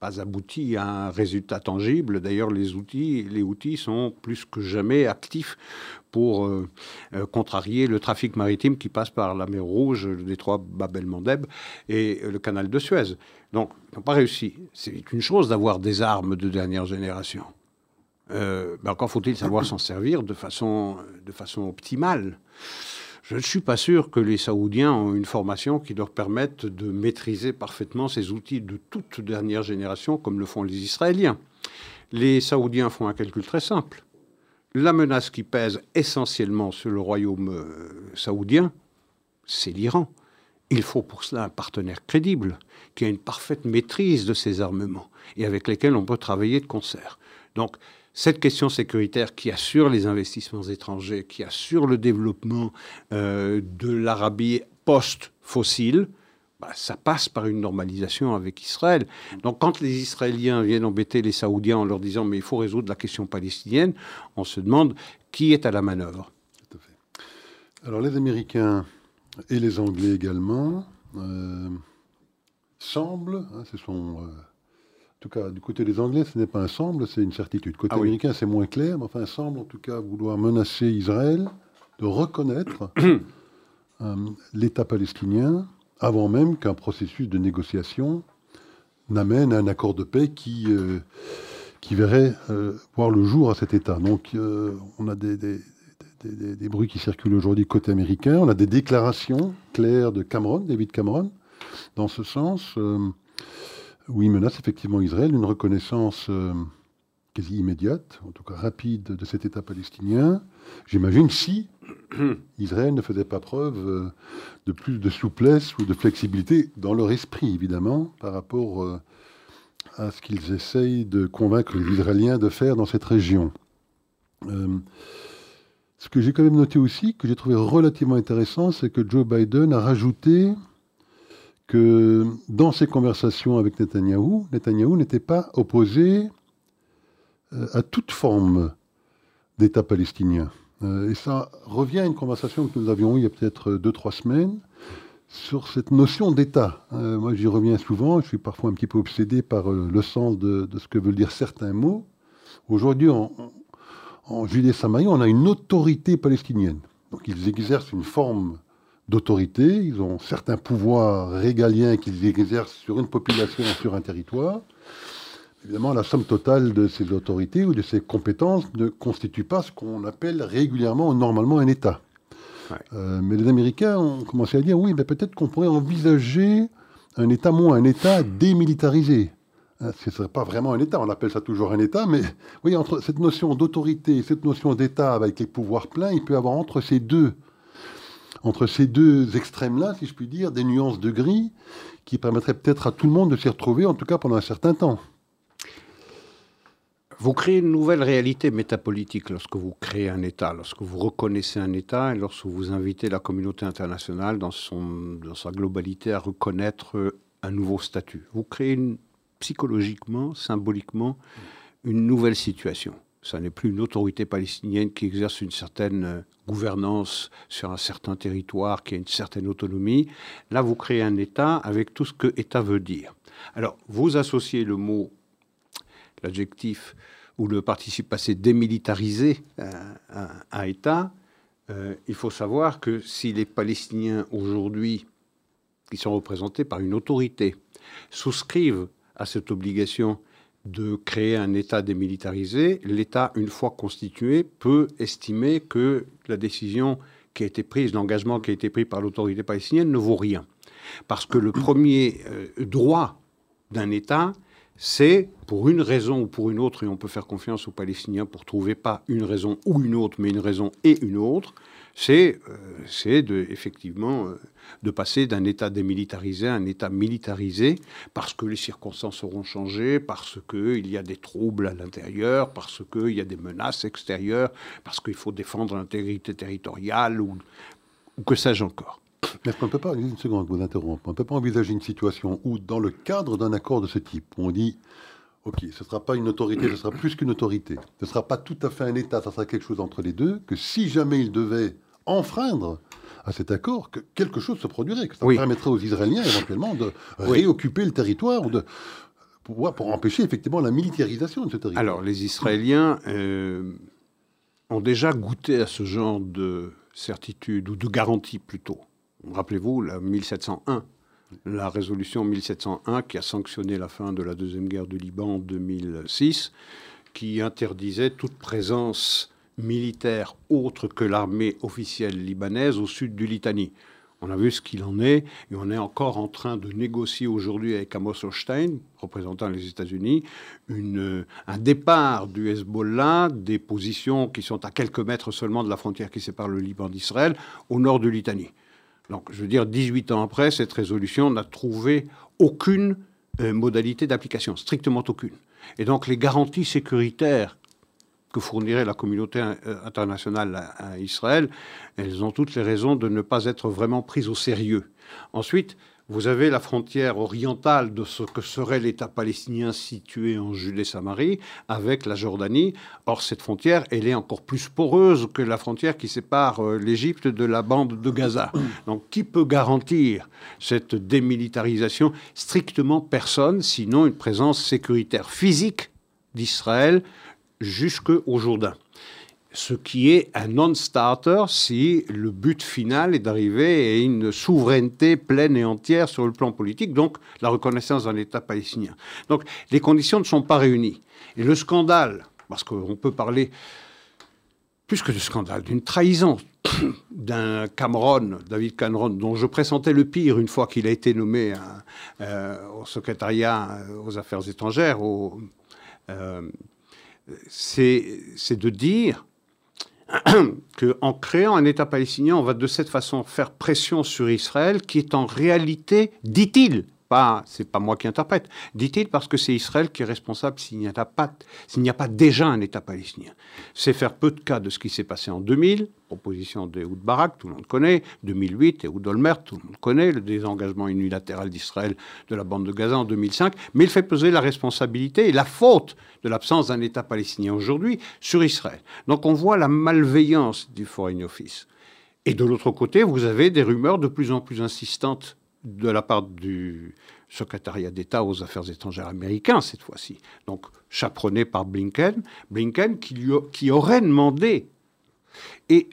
pas abouti à un résultat tangible. D'ailleurs, les outils, les outils sont plus que jamais actifs pour euh, contrarier le trafic maritime qui passe par la mer Rouge, le détroit Bab el-Mandeb et le canal de Suez. Donc, ils n'ont pas réussi. C'est une chose d'avoir des armes de dernière génération. Euh, encore faut-il savoir s'en servir de façon, de façon optimale. Je ne suis pas sûr que les Saoudiens ont une formation qui leur permette de maîtriser parfaitement ces outils de toute dernière génération comme le font les Israéliens. Les Saoudiens font un calcul très simple. La menace qui pèse essentiellement sur le royaume euh, saoudien, c'est l'Iran. Il faut pour cela un partenaire crédible, qui a une parfaite maîtrise de ses armements et avec lesquels on peut travailler de concert. Donc, cette question sécuritaire qui assure les investissements étrangers, qui assure le développement euh, de l'Arabie post-fossile, bah, ça passe par une normalisation avec Israël. Donc quand les Israéliens viennent embêter les Saoudiens en leur disant mais il faut résoudre la question palestinienne, on se demande qui est à la manœuvre. Alors les Américains et les Anglais également euh, semblent, hein, ce sont... Euh, tout cas, du côté des Anglais, ce n'est pas un semble, c'est une certitude. Côté ah américain, c'est moins clair, mais enfin, semble en tout cas vouloir menacer Israël de reconnaître euh, l'État palestinien avant même qu'un processus de négociation n'amène à un accord de paix qui, euh, qui verrait euh, voir le jour à cet État. Donc, on a des, des, bruits qui circulent aujourd'hui côté américain. On a des déclarations claires de Cameron, David Cameron, dans ce sens, euh, où il menace effectivement Israël une reconnaissance quasi immédiate, en tout cas rapide, de cet État palestinien. J'imagine si Israël ne faisait pas preuve euh, de plus de souplesse ou de flexibilité dans leur esprit, évidemment, par rapport euh, à ce qu'ils essayent de convaincre les Israéliens de faire dans cette région. Euh, ce que j'ai quand même noté aussi, que j'ai trouvé relativement intéressant, c'est que Joe Biden a rajouté que dans ses conversations avec Netanyahou, Netanyahou n'était pas opposé euh, à toute forme d'État palestinien. Euh, et ça revient à une conversation que nous avions eue il y a peut-être deux, trois semaines sur cette notion d'État. Euh, moi, j'y reviens souvent, je suis parfois un petit peu obsédé par le sens de, ce que veulent dire certains mots. Aujourd'hui, en, Judée-Samarie, on a une autorité palestinienne. Donc ils exercent une forme d'autorité, ils ont certains pouvoirs régaliens qu'ils exercent sur une population, sur un territoire. Évidemment, la somme totale de ces autorités ou de ces compétences ne constitue pas ce qu'on appelle régulièrement, normalement, un État. Euh, mais les Américains ont commencé à dire oui, mais peut-être qu'on pourrait envisager un État moins, un État démilitarisé. Hein, ce ne serait pas vraiment un État, on appelle ça toujours un État, mais oui, entre cette notion d'autorité et cette notion d'État avec les pouvoirs pleins, il peut y avoir entre ces deux, entre ces deux extrêmes-là, si je puis dire, des nuances de gris qui permettraient peut-être à tout le monde de s'y retrouver, en tout cas pendant un certain temps. Vous créez une nouvelle réalité métapolitique lorsque vous créez un État, lorsque vous reconnaissez un État et lorsque vous invitez la communauté internationale dans, sa globalité à reconnaître un nouveau statut. Vous créez psychologiquement, symboliquement, une nouvelle situation. Ce n'est plus une autorité palestinienne qui exerce une certaine euh, gouvernance sur un certain territoire, qui a une certaine autonomie. Là, vous créez un État avec tout ce que État veut dire. Alors, vous associez le mot l'adjectif ou le participe passé démilitarisé à, à, État, euh, il faut savoir que si les Palestiniens aujourd'hui, qui sont représentés par une autorité, souscrivent à cette obligation de créer un État démilitarisé, l'État, une fois constitué, peut estimer que la décision qui a été prise, l'engagement qui a été pris par l'autorité palestinienne ne vaut rien. Parce que le premier euh, droit d'un État, c'est pour une raison ou pour une autre, et on peut faire confiance aux Palestiniens pour trouver pas une raison ou une autre, mais une raison et une autre, c'est euh, de, effectivement euh, de passer d'un État démilitarisé à un État militarisé, parce que les circonstances auront changé, parce qu'il y a des troubles à l'intérieur, parce qu'il y a des menaces extérieures, parce qu'il faut défendre l'intégrité territoriale, ou, que sais-je encore. Mais on ne peut pas, une seconde, vous interrompre, on ne peut pas envisager une situation où, dans le cadre d'un accord de ce type, on dit, OK, ce ne sera pas une autorité, ce sera plus qu'une autorité, ce ne sera pas tout à fait un État, ce sera quelque chose entre les deux, que si jamais il devait enfreindre à cet accord, que quelque chose se produirait, que ça permettrait aux Israéliens éventuellement de réoccuper le territoire ou de pour empêcher effectivement la militarisation de ce territoire. Alors les Israéliens euh, ont déjà goûté à ce genre de certitude ou de garantie plutôt. Rappelez-vous, la 1701, la résolution 1701 qui a sanctionné la fin de la Deuxième Guerre du Liban en 2006, qui interdisait toute présence militaire autre que l'armée officielle libanaise au sud du Litanie. On a vu ce qu'il en est, et on est encore en train de négocier aujourd'hui avec Amos Hochstein, représentant les États-Unis, un départ du Hezbollah des positions qui sont à quelques mètres seulement de la frontière qui sépare le Liban d'Israël, au nord du Litanie. Donc, je veux dire, 18 ans après, cette résolution n'a trouvé aucune euh, modalité d'application, strictement aucune. Et donc, les garanties sécuritaires que fournirait la communauté euh, internationale à Israël, elles ont toutes les raisons de ne pas être vraiment prises au sérieux. Ensuite, vous avez la frontière orientale de ce que serait l'État palestinien situé en Judée-Samarie avec la Jordanie. Or, cette frontière, elle est encore plus poreuse que la frontière qui sépare euh, l'Égypte de la bande de Gaza. Donc, qui peut garantir cette démilitarisation? Strictement personne, sinon une présence sécuritaire physique d'Israël jusqu'au Jourdain ce qui est un non-starter si le but final est d'arriver à une souveraineté pleine et entière sur le plan politique, donc la reconnaissance d'un État palestinien. Donc les conditions ne sont pas réunies. Et le scandale, parce qu'on peut parler plus que de scandale, d'une trahison d'un Cameron, David Cameron, dont je pressentais le pire une fois qu'il a été nommé euh, au secrétariat euh, aux affaires étrangères, euh, c'est de dire qu'en créant un État palestinien, on va de cette façon faire pression sur Israël, qui est en réalité, dit-il, c'est pas moi qui interprète, dit-il, parce que c'est Israël qui est responsable s'il n'y a pas, s'il n'y a pas déjà un État palestinien. C'est faire peu de cas de ce qui s'est passé en 2000, proposition de Ehud Barak, tout le monde connaît, 2008, Ehud Olmert, tout le monde connaît, le désengagement unilatéral d'Israël de la bande de Gaza en 2005, mais il fait peser la responsabilité et la faute de l'absence d'un État palestinien aujourd'hui sur Israël. Donc on voit la malveillance du Foreign Office. Et de l'autre côté, vous avez des rumeurs de plus en plus insistantes de la part du secrétariat d'État aux affaires étrangères américain cette fois-ci, donc chaperonné par Blinken, Blinken qui, qui aurait demandé, et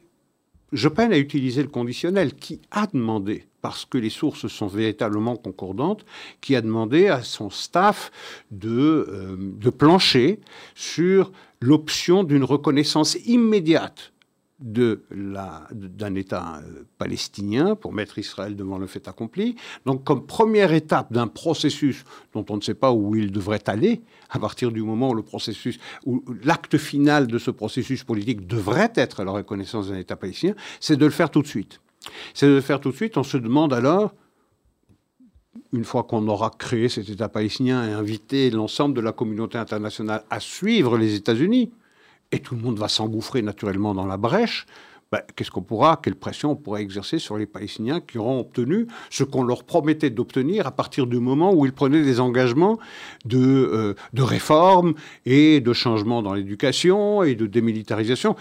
je peine à utiliser le conditionnel, qui a demandé, parce que les sources sont véritablement concordantes, qui a demandé à son staff de, euh, de plancher sur l'option d'une reconnaissance immédiate d'un État euh, palestinien pour mettre Israël devant le fait accompli. Donc comme première étape d'un processus dont on ne sait pas où il devrait aller, à partir du moment où le processus, où l'acte final de ce processus politique devrait être la reconnaissance d'un État palestinien, c'est de le faire tout de suite. C'est de le faire tout de suite. On se demande alors, une fois qu'on aura créé cet État palestinien et invité l'ensemble de la communauté internationale à suivre les États-Unis, et tout le monde va s'engouffrer naturellement dans la brèche, ben, qu'est-ce qu'on pourra, quelle pression on pourra exercer sur les Palestiniens qui auront obtenu ce qu'on leur promettait d'obtenir à partir du moment où ils prenaient des engagements de, euh, de réforme et de changement dans l'éducation et de démilitarisation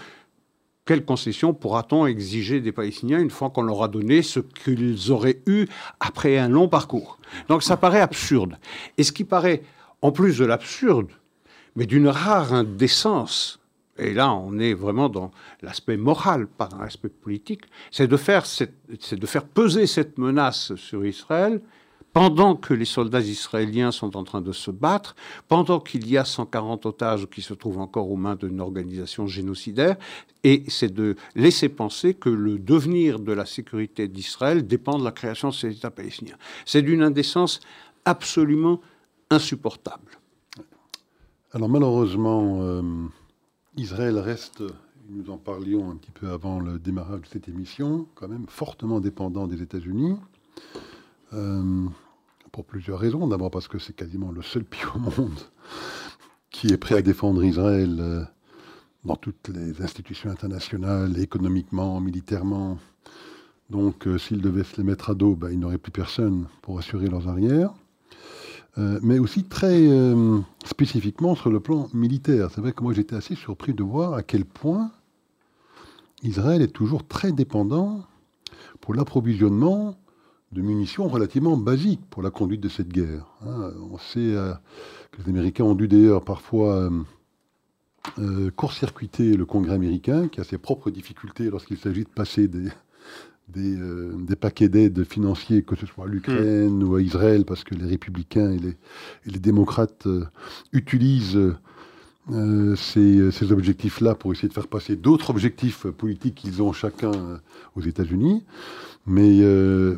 quelle concession pourra-t-on exiger des Palestiniens une fois qu'on leur a donné ce qu'ils auraient eu après un long parcours? Donc ça paraît absurde. Et ce qui paraît, en plus de l'absurde, mais d'une rare indécence, et là on est vraiment dans l'aspect moral, pas dans l'aspect politique, c'est de, faire de faire peser cette menace sur Israël pendant que les soldats israéliens sont en train de se battre, pendant qu'il y a 140 otages qui se trouvent encore aux mains d'une organisation génocidaire, et c'est de laisser penser que le devenir de la sécurité d'Israël dépend de la création de cet État palestinien. C'est d'une indécence absolument insupportable. Alors malheureusement, euh, Israël reste, nous en parlions un petit peu avant le démarrage de cette émission, quand même fortement dépendant des États-Unis. Euh, pour plusieurs raisons. D'abord parce que c'est quasiment le seul pays au monde qui est prêt à défendre Israël euh, dans toutes les institutions internationales, économiquement, militairement. Donc euh, s'ils devaient se les mettre à dos, ben, il n'y aurait plus personne pour assurer leurs arrières. Euh, mais aussi très euh, spécifiquement sur le plan militaire. C'est vrai que moi j'étais assez surpris de voir à quel point Israël est toujours très dépendant pour l'approvisionnement de munitions relativement basiques pour la conduite de cette guerre. Hein. on sait euh, que les Américains ont dû d'ailleurs parfois court-circuiter le Congrès américain, qui a ses propres difficultés lorsqu'il s'agit de passer des, euh, des, paquets d'aide financiers, que ce soit à l'Ukraine mm. ou à Israël, parce que les républicains et les, démocrates euh, utilisent euh, ces, objectifs-là pour essayer de faire passer d'autres objectifs politiques qu'ils ont chacun aux États-Unis. Mais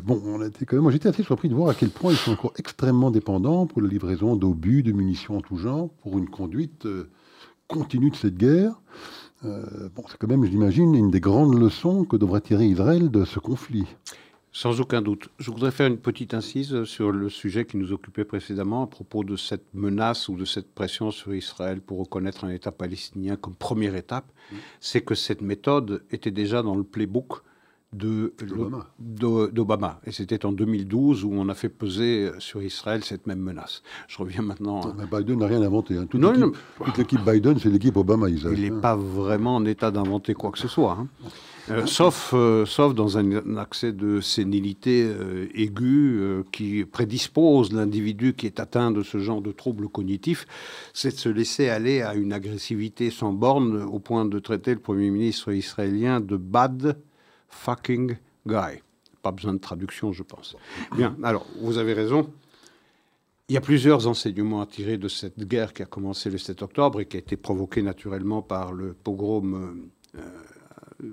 bon, on a été quand même, moi j'étais assez surpris de voir à quel point ils sont encore extrêmement dépendants pour la livraison d'obus, de munitions en tout genre, pour une conduite continue de cette guerre. Euh, bon, c'est quand même, j'imagine, une des grandes leçons que devrait tirer Israël de ce conflit. Sans aucun doute. Je voudrais faire une petite incise sur le sujet qui nous occupait précédemment à propos de cette menace ou de cette pression sur Israël pour reconnaître un État palestinien comme première étape. C'est que cette méthode était déjà dans le playbook d'Obama. Et c'était en 2012 où on a fait peser sur Israël cette même menace. Je reviens maintenant. Biden n'a rien inventé. Hein. Toute l'équipe Biden, c'est l'équipe Obama. Il n'est hein. pas vraiment en état d'inventer quoi que ce soit. Hein. Euh, sauf, euh, sauf dans un, accès de sénilité euh, aiguë qui prédispose l'individu qui est atteint de ce genre de troubles cognitifs, c'est de se laisser aller à une agressivité sans borne au point de traiter le Premier ministre israélien de bad fucking guy. Pas besoin de traduction, je pense. Bien, alors, vous avez raison. Il y a plusieurs enseignements à tirer de cette guerre qui a commencé le 7 octobre et qui a été provoquée naturellement par le pogrom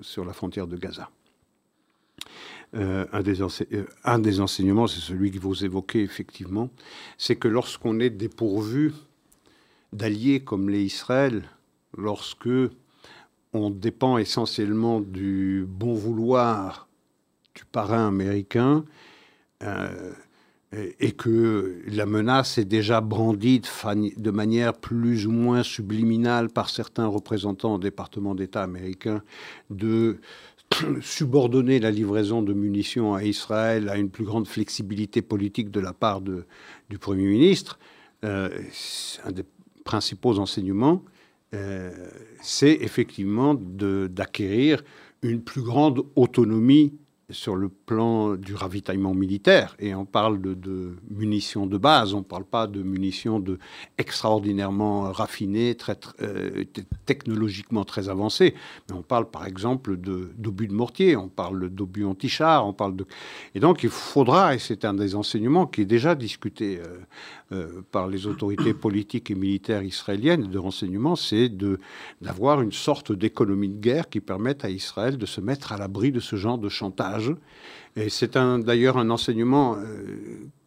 sur la frontière de Gaza. un, des un, des enseignements, c'est celui que vous évoquez effectivement, c'est que lorsqu'on est dépourvu d'alliés comme les Israël, lorsque on dépend essentiellement du bon vouloir du parrain américain, euh, et que la menace est déjà brandie de, manière plus ou moins subliminale par certains représentants au département d'État américain de subordonner la livraison de munitions à Israël à une plus grande flexibilité politique de la part du Premier ministre. Euh, un des principaux enseignements, euh, c'est effectivement d'acquérir une plus grande autonomie sur le plan du ravitaillement militaire, et on parle de, munitions de base, on ne parle pas de munitions de extraordinairement raffinées, euh, technologiquement très avancées, mais on parle par exemple d'obus de, mortier, on parle d'obus anti-char, on parle de... Et donc il faudra, et c'est un des enseignements qui est déjà discuté euh, euh, par les autorités politiques et militaires israéliennes de renseignement, c'est d'avoir une sorte d'économie de guerre qui permette à Israël de se mettre à l'abri de ce genre de chantage et c'est d'ailleurs un, enseignement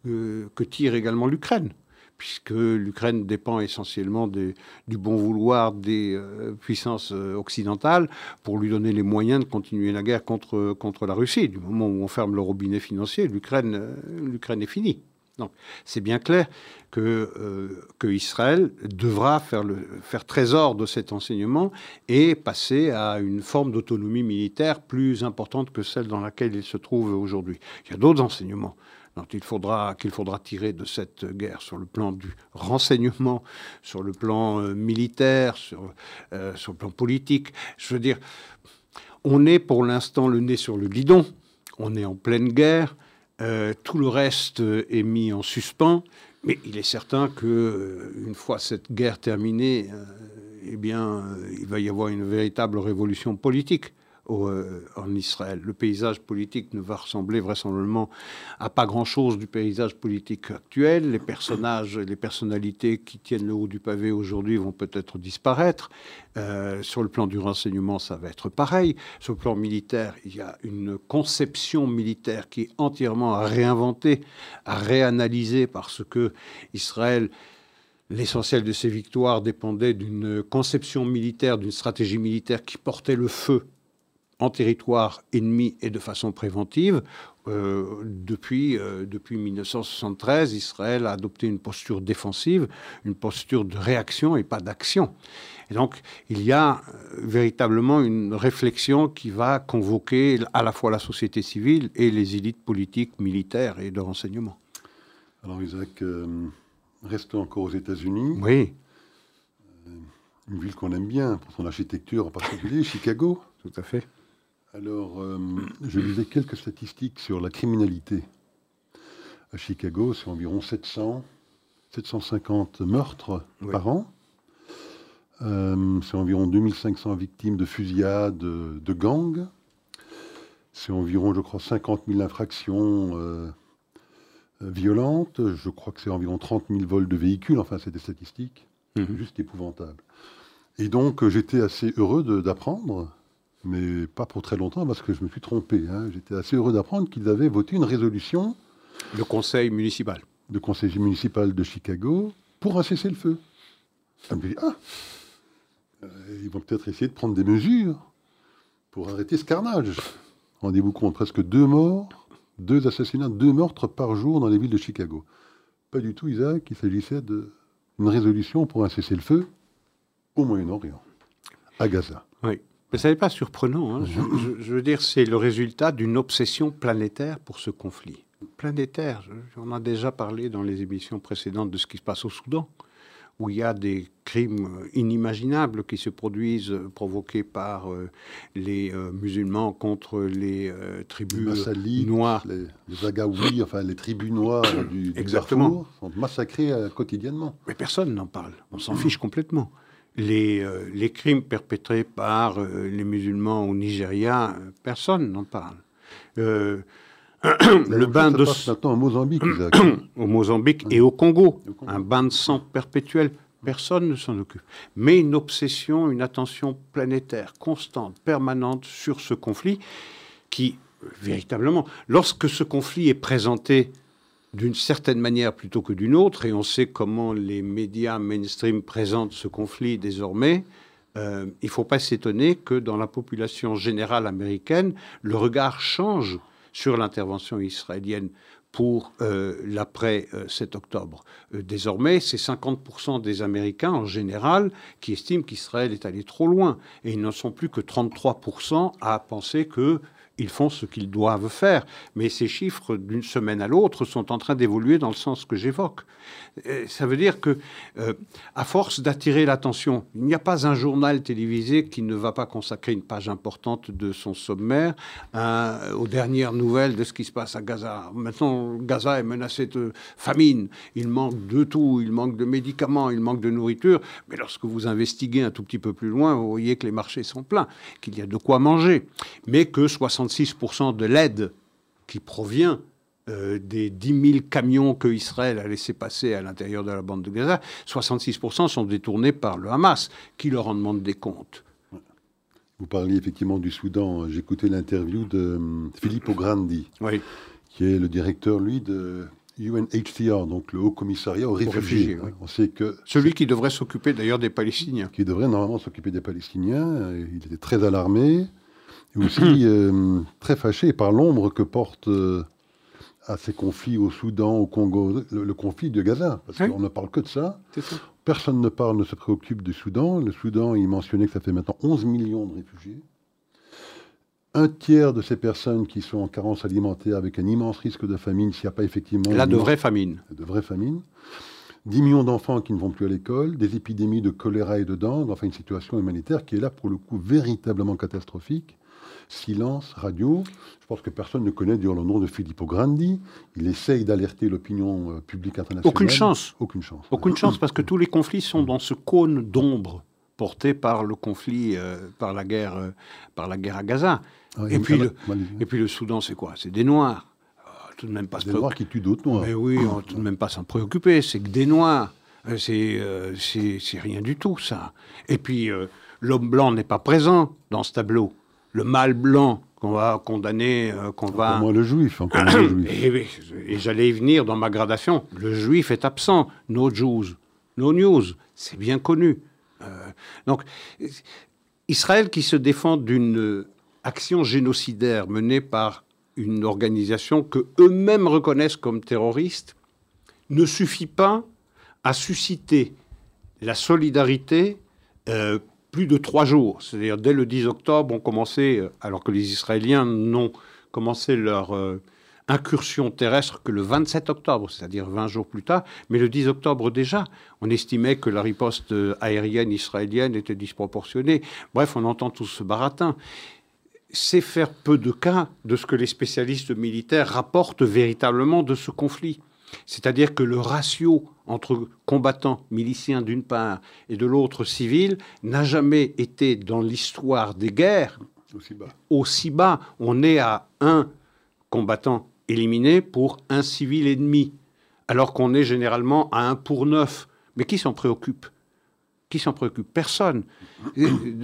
euh, que tire également l'Ukraine, puisque l'Ukraine dépend essentiellement du bon vouloir des euh, puissances occidentales pour lui donner les moyens de continuer la guerre contre la Russie. Du moment où on ferme le robinet financier, l'Ukraine est finie. Donc c'est bien clair que, euh, Israël devra faire, faire trésor de cet enseignement et passer à une forme d'autonomie militaire plus importante que celle dans laquelle il se trouve aujourd'hui. Il y a d'autres enseignements qu'il faudra, qu'il faudra tirer de cette guerre sur le plan du renseignement, sur le plan euh, militaire, sur, euh, sur le plan politique. Je veux dire, on est pour l'instant le nez sur le guidon, on est en pleine guerre. Euh, tout le reste est mis en suspens, mais il est certain que euh, une fois cette guerre terminée, euh, eh bien, il va y avoir une véritable révolution politique. Euh, en Israël. Le paysage politique ne va ressembler vraisemblablement à pas grand-chose du paysage politique actuel. Les personnages, les personnalités qui tiennent le haut du pavé aujourd'hui vont peut-être disparaître. Euh, sur le plan du renseignement, ça va être pareil. Sur le plan militaire, il y a une conception militaire qui est entièrement à réinventer, à réanalyser, parce que Israël L'essentiel de ses victoires dépendait d'une conception militaire, d'une stratégie militaire qui portait le feu en territoire ennemi et de façon préventive. Euh, depuis, euh, depuis 1973, Israël a adopté une posture défensive, une posture de réaction et pas d'action. Et donc, il y a euh, véritablement une réflexion qui va convoquer à la fois la société civile et les élites politiques, militaires et de renseignement. Alors, Isaac, restons encore aux États-Unis. Oui. une ville qu'on aime bien pour son architecture en particulier, Chicago. Tout à fait. Alors, euh, je lisais quelques statistiques sur la criminalité. À Chicago, c'est environ 700, 750 meurtres par an. Euh, c'est environ 2500 victimes de fusillades, de gangs. C'est environ, je crois, 50 000 infractions euh, violentes. Je crois que c'est environ 30 000 vols de véhicules. Enfin, c'est des statistiques mhm. juste épouvantables. Et donc, j'étais assez heureux d'apprendre mais pas pour très longtemps parce que je me suis trompé. Hein. J'étais assez heureux d'apprendre qu'ils avaient voté une résolution. Le conseil municipal. Le conseil municipal de Chicago pour un cessez-le-feu. Ça me dit, ah, euh, ils vont peut-être essayer de prendre des mesures pour arrêter ce carnage. Rendez-vous compte, presque deux morts, deux assassinats, deux meurtres par jour dans les villes de Chicago. Pas du tout, Isaac, il s'agissait d'une résolution pour un cessez-le-feu au Moyen-Orient, à Gaza. Oui. Mais ça n'est pas surprenant. Hein. Je, veux dire, c'est le résultat d'une obsession planétaire pour ce conflit. Planétaire, on a déjà parlé dans les émissions précédentes de ce qui se passe au Soudan, où il y a des crimes inimaginables qui se produisent, euh, provoqués par euh, les euh, musulmans contre les tribus noires. Les, les enfin les tribus noires du, du Exactement. sont massacrés quotidiennement. Mais personne n'en parle, on s'en fiche complètement. Euh, les, crimes perpétrés par euh, les musulmans au Nigeria, personne n'en parle. Euh, le bain de sang. au Mozambique, Au Mozambique et au Congo, un bain de sang perpétuel. Personne ne s'en occupe. Mais une obsession, une attention planétaire, constante, permanente sur ce conflit qui, véritablement, lorsque ce conflit est présenté d'une certaine manière plutôt que d'une autre, et on sait comment les médias mainstream présentent ce conflit désormais, euh, il ne faut pas s'étonner que dans la population générale américaine, le regard change sur l'intervention israélienne pour euh, l'après 7 euh, octobre. désormais, c'est 50% des Américains en général qui estiment qu'Israël est allé trop loin. Et ils n'en sont plus que 33% à penser que ils font ce qu'ils doivent faire. Mais ces chiffres, d'une semaine à l'autre, sont en train d'évoluer dans le sens que j'évoque. Ça veut dire que, euh, à force d'attirer l'attention, il n'y a pas un journal télévisé qui ne va pas consacrer une page importante de son sommaire aux dernières nouvelles de ce qui se passe à Gaza. Maintenant, Gaza est menacé de famine. Il manque de tout. Il manque de médicaments, il manque de nourriture. Mais lorsque vous investiguez un tout petit peu plus loin, vous voyez que les marchés sont pleins, qu'il y a de quoi manger. Mais que 66% de l'aide qui provient euh, des 10 000 camions que Israël a laissé passer à l'intérieur de la bande de Gaza, 66% sont détournés par le Hamas, qui leur en demande des comptes. Vous parliez effectivement du Soudan. Écouté l'interview de hum, Filippo Grandi, qui est le directeur, lui, de UNHCR, donc le Haut Commissariat aux réfugiés. On sait que Celui qui devrait s'occuper d'ailleurs des Palestiniens. Qui devrait normalement s'occuper des Palestiniens. Il était très alarmé et aussi euh, très fâché par l'ombre que porte euh, à ces conflits au Soudan, au Congo, le, conflit de Gaza, parce qu'on ne parle que de ça. Personne ne parle, ne se préoccupe du Soudan. Le Soudan, il mentionnait que ça fait maintenant 11 millions de réfugiés. Un tiers de ces personnes qui sont en carence alimentaire avec un immense risque de famine s'il n'y a pas effectivement... Là, de vraies famines. De vraies famines. 10 millions d'enfants qui ne vont plus à l'école, des épidémies de choléra et de dengue, enfin une situation humanitaire qui est là pour le coup véritablement catastrophique silence radio. Je pense que personne ne connaît le nom de Filippo Grandi. Il essaye d'alerter l'opinion euh, publique internationale. Aucune chance. Aucune chance. Aucune chance parce que tous les conflits sont dans ce cône d'ombre porté par le conflit, euh, par, la guerre, euh, par la guerre à Gaza. Ah, et, puis le, et puis le Soudan, c'est quoi? C'est des Noirs. Ah, tout de même pas des Noirs qui tuent d'autres Noirs. Mais oui, on tout de même pas s'en préoccuper. C'est que des Noirs. C'est c'est rien du tout, ça. Et puis, l'homme blanc n'est pas présent dans ce tableau le mâle blanc qu'on va condamner, euh, qu'on va... Moi, le juif, encore le juif. Et, j'allais y venir dans ma gradation. Le juif est absent. No Jews, no news. C'est bien connu. Euh, donc, Israël qui se défend d'une action génocidaire menée par une organisation que eux-mêmes reconnaissent comme terroriste ne suffit pas à susciter la solidarité euh, plus de trois jours. C'est-à-dire, dès le 10 octobre, on commençait, euh, alors que les Israéliens n'ont commencé leur euh, incursion terrestre que le 27 octobre, c'est-à-dire 20 jours plus tard. Mais le 10 octobre déjà, on estimait que la riposte euh, aérienne israélienne était disproportionnée. Bref, on entend tout ce baratin. C'est faire peu de cas de ce que les spécialistes militaires rapportent véritablement de ce conflit. C'est-à-dire que le ratio entre combattants miliciens d'une part et de l'autre civils n'a jamais été dans l'histoire des guerres aussi bas. On est à un combattant éliminé pour un civil ennemi, alors qu'on est généralement à un pour neuf. Mais qui s'en préoccupe? Qui s'en préoccupe Personne.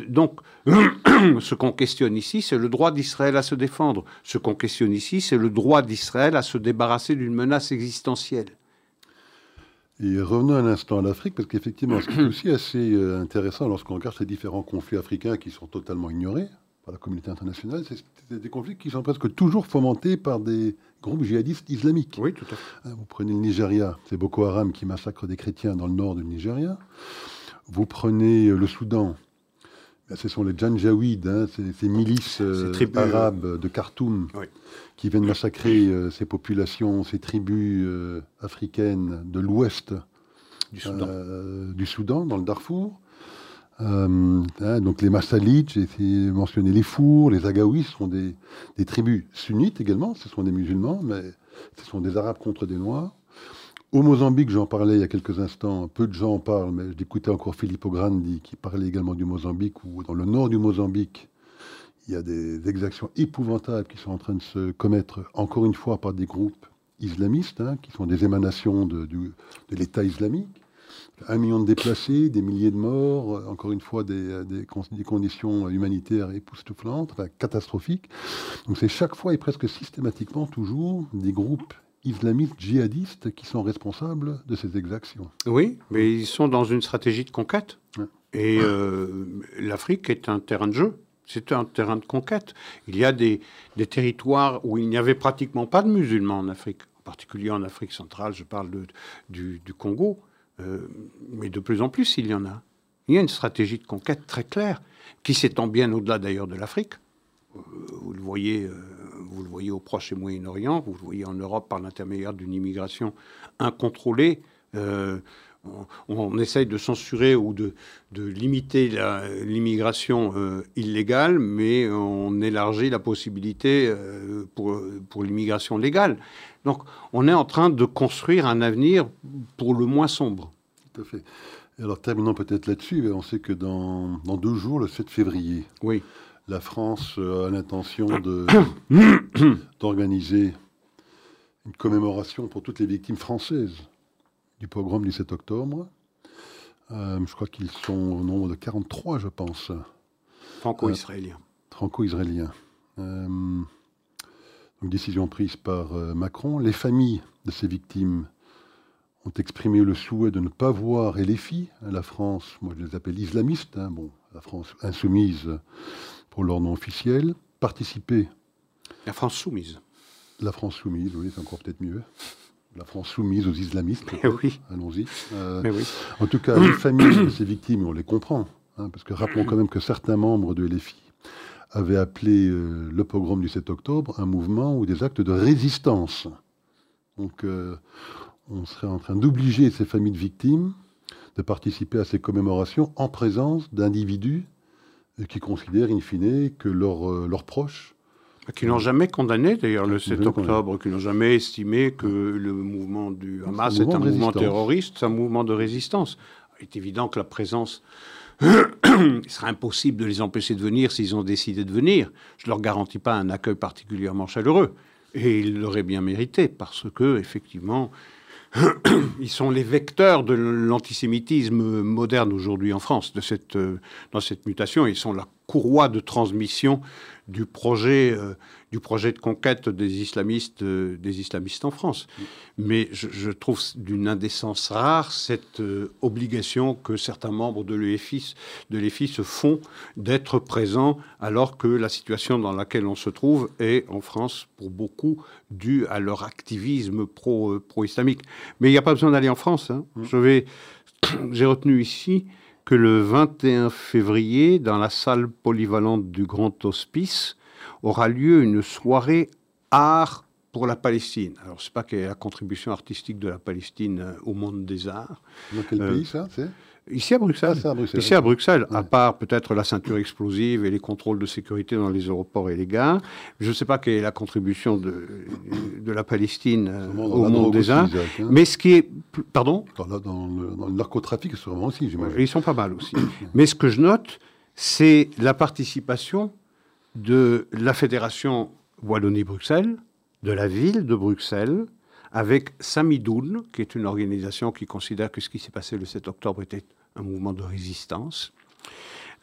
donc, ce qu'on questionne ici, c'est le droit d'Israël à se défendre. Ce qu'on questionne ici, c'est le droit d'Israël à se débarrasser d'une menace existentielle. Et revenons un instant à l'Afrique, parce qu'effectivement, ce qui est aussi assez euh, intéressant lorsqu'on regarde ces différents conflits africains qui sont totalement ignorés par la communauté internationale, c'est des conflits qui sont presque toujours fomentés par des groupes djihadistes islamiques. Oui, tout à fait. Hein, vous prenez le Nigeria, c'est Boko Haram qui massacre des chrétiens dans le nord du Nigeria. Vous prenez euh, le Soudan, ben, ce sont les Janjaouides, hein, ces, milices euh, arabes de Khartoum, qui viennent massacrer euh, ces populations, ces tribus africaines de l'ouest du Soudan. dans le Darfour. Hein, donc les Massalites, j'ai mentionné les Fours, les Agaouis, ce sont des, des, tribus sunnites également, ce sont des musulmans, mais ce sont des Arabes contre des Noirs. Au Mozambique, j'en parlais il y a quelques instants, peu de gens en parlent, mais j'écoutais encore Filippo Grandi qui parlait également du Mozambique, où dans le nord du Mozambique, il y a des exactions épouvantables qui sont en train de se commettre, encore une fois, par des groupes islamistes, hein, qui sont des émanations de, l'État islamique. Un million de déplacés, des milliers de morts, encore une fois des, des, conditions humanitaires époustouflantes, catastrophiques. Donc c'est chaque fois et presque systématiquement toujours des groupes islamistes djihadistes qui sont responsables de ces exactions. Oui, mais ils sont dans une stratégie de conquête. Et euh, l'Afrique est un terrain de jeu. C'est un terrain de conquête. Il y a des, territoires où il n'y avait pratiquement pas de musulmans en Afrique, en particulier en Afrique centrale, je parle du, Congo, euh, mais de plus en plus il y en a. Il y a une stratégie de conquête très claire, qui s'étend bien au-delà d'ailleurs de l'Afrique. Euh, vous le voyez vous le voyez au Proche et Moyen-Orient, vous le voyez en Europe par l'intermédiaire d'une immigration incontrôlée. Euh, on, essaye de censurer ou de, limiter l'immigration euh, illégale, mais on élargit la possibilité euh, pour, pour l'immigration légale. Donc on est en train de construire un avenir pour le moins sombre. Tout à fait. alors terminons peut-être là-dessus, on sait que dans, dans, deux jours, le 7 février, oui la France a l'intention d'organiser une commémoration pour toutes les victimes françaises du pogrom du 7 octobre. Euh, je crois qu'ils sont au nombre de 43, je pense. Franco-israéliens. Euh, Franco-israéliens. Euh, décision prise par Macron. Les familles de ces victimes ont exprimé le souhait de ne pas voir, et les filles, la France, moi je les appelle islamistes, hein, bon, la France insoumise pour leur nom officiel, participer. La France soumise. La France soumise, oui, c'est encore peut-être mieux. La France soumise aux islamistes. oui. Allons-y. Euh, oui. En tout cas, les familles de ces victimes, on les comprend. Hein, parce que rappelons quand même que certains membres de LFI avaient appelé euh, le pogrom du 7 octobre un mouvement ou des actes de résistance. Donc, euh, on serait en train d'obliger ces familles de victimes de participer à ces commémorations en présence d'individus qui considèrent in fine que euh, leurs proches qui n'ont jamais condamné d'ailleurs le 7 octobre, qui n'ont jamais estimé que le mouvement du Hamas est un, mouvement, terroriste, c'est un mouvement de résistance. Il est évident que la présence, il serait impossible de les empêcher de venir s'ils ont décidé de venir. Je ne leur garantis pas un accueil particulièrement chaleureux. Et ils l'auraient bien mérité, parce que, effectivement, ils sont les vecteurs de l'antisémitisme moderne aujourd'hui en France, de cette, euh, dans cette mutation. Ils sont la courroie de transmission du projet, euh, du projet de conquête des islamistes, euh, des islamistes en France. Mais je, trouve d'une indécence rare cette euh, obligation que certains membres de l'EFI, de se font d'être présents alors que la situation dans laquelle on se trouve est en France pour beaucoup due à leur activisme pro, pro-islamique. Mais il n'y a pas besoin d'aller en France. Hein. Je vais, j'ai retenu ici que le 21 février, dans la salle polyvalente du Grand Hospice, aura lieu une soirée art pour la Palestine. Alors, je ne sais pas quelle est la contribution artistique de la Palestine euh, au monde des arts. Dans quel pays, ça Ici à Bruxelles. Ah, Ici à Bruxelles, à part peut-être la ceinture explosive et les contrôles de sécurité dans les aéroports et les gares. Je ne sais pas quelle est la contribution de, de la Palestine euh, au monde des arts. Hein. Mais ce qui est. Pardon? Dans, le, narcotrafic, sûrement aussi, j'imagine. Ils sont pas mal aussi. Mais ce que je note, c'est la participation de la Fédération Wallonie-Bruxelles, de la ville de Bruxelles, avec Samidoun, qui est une organisation qui considère que ce qui s'est passé le 7 octobre était un mouvement de résistance,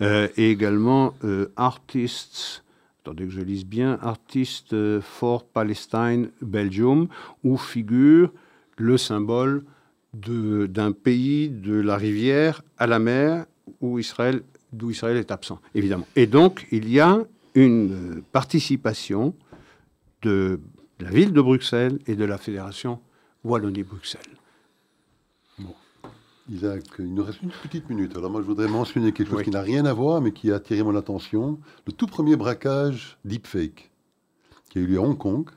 euh, et également euh, Artists, attendez que je lise bien, Artists for Palestine Belgium, où figure le symbole d'un pays de la rivière à la mer où Israël, d'où Israël est absent, évidemment. Et donc, il y a une participation de la ville de Bruxelles et de la Fédération Wallonie-Bruxelles. Bon. Isaac, il nous reste une petite minute. Alors moi, je voudrais mentionner quelque chose qui n'a rien à voir, mais qui a attiré mon attention. Le tout premier braquage deepfake, qui a eu lieu à Hong Kong.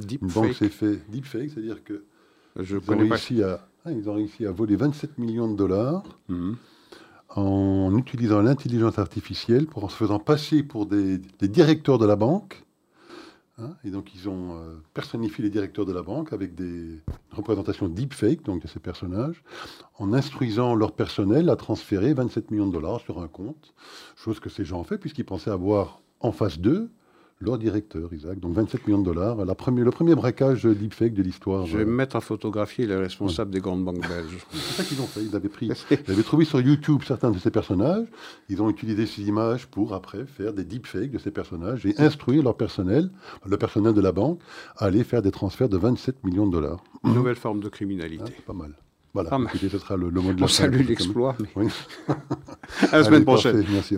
Deepfake. Une banque s'est fait deepfake, c'est-à-dire que je ils, ont réussi à, ah, ils ont réussi à voler 27 millions de dollars mhm. En utilisant l'intelligence artificielle pour en se faisant passer pour des directeurs de la banque Hein, et donc, ils ont euh, personnifié les directeurs de la banque avec des représentations deepfake, donc de ces personnages, en instruisant leur personnel à transférer 27 millions de dollars sur un compte, chose que ces gens ont fait puisqu'ils pensaient avoir en face d'eux leur directeur, Isaac. Donc 27 millions de dollars. La première, le premier braquage deepfake de l'histoire. Je vais me mettre à photographier les responsables des grandes banques belges. C'est ça qu'ils ont fait. Ils avaient, pris, ils avaient trouvé sur YouTube certains de ces personnages. Ils ont utilisé ces images pour après faire des deepfakes de ces personnages et instruire leur personnel, le personnel de la banque, à aller faire des transferts de 27 millions de dollars. Une nouvelle forme de criminalité. pas mal. Voilà, écoutez, ce sera le, le mot de la On salue l'exploit. Mais... Oui. à la semaine Allez, prochaine. parfait, Merci.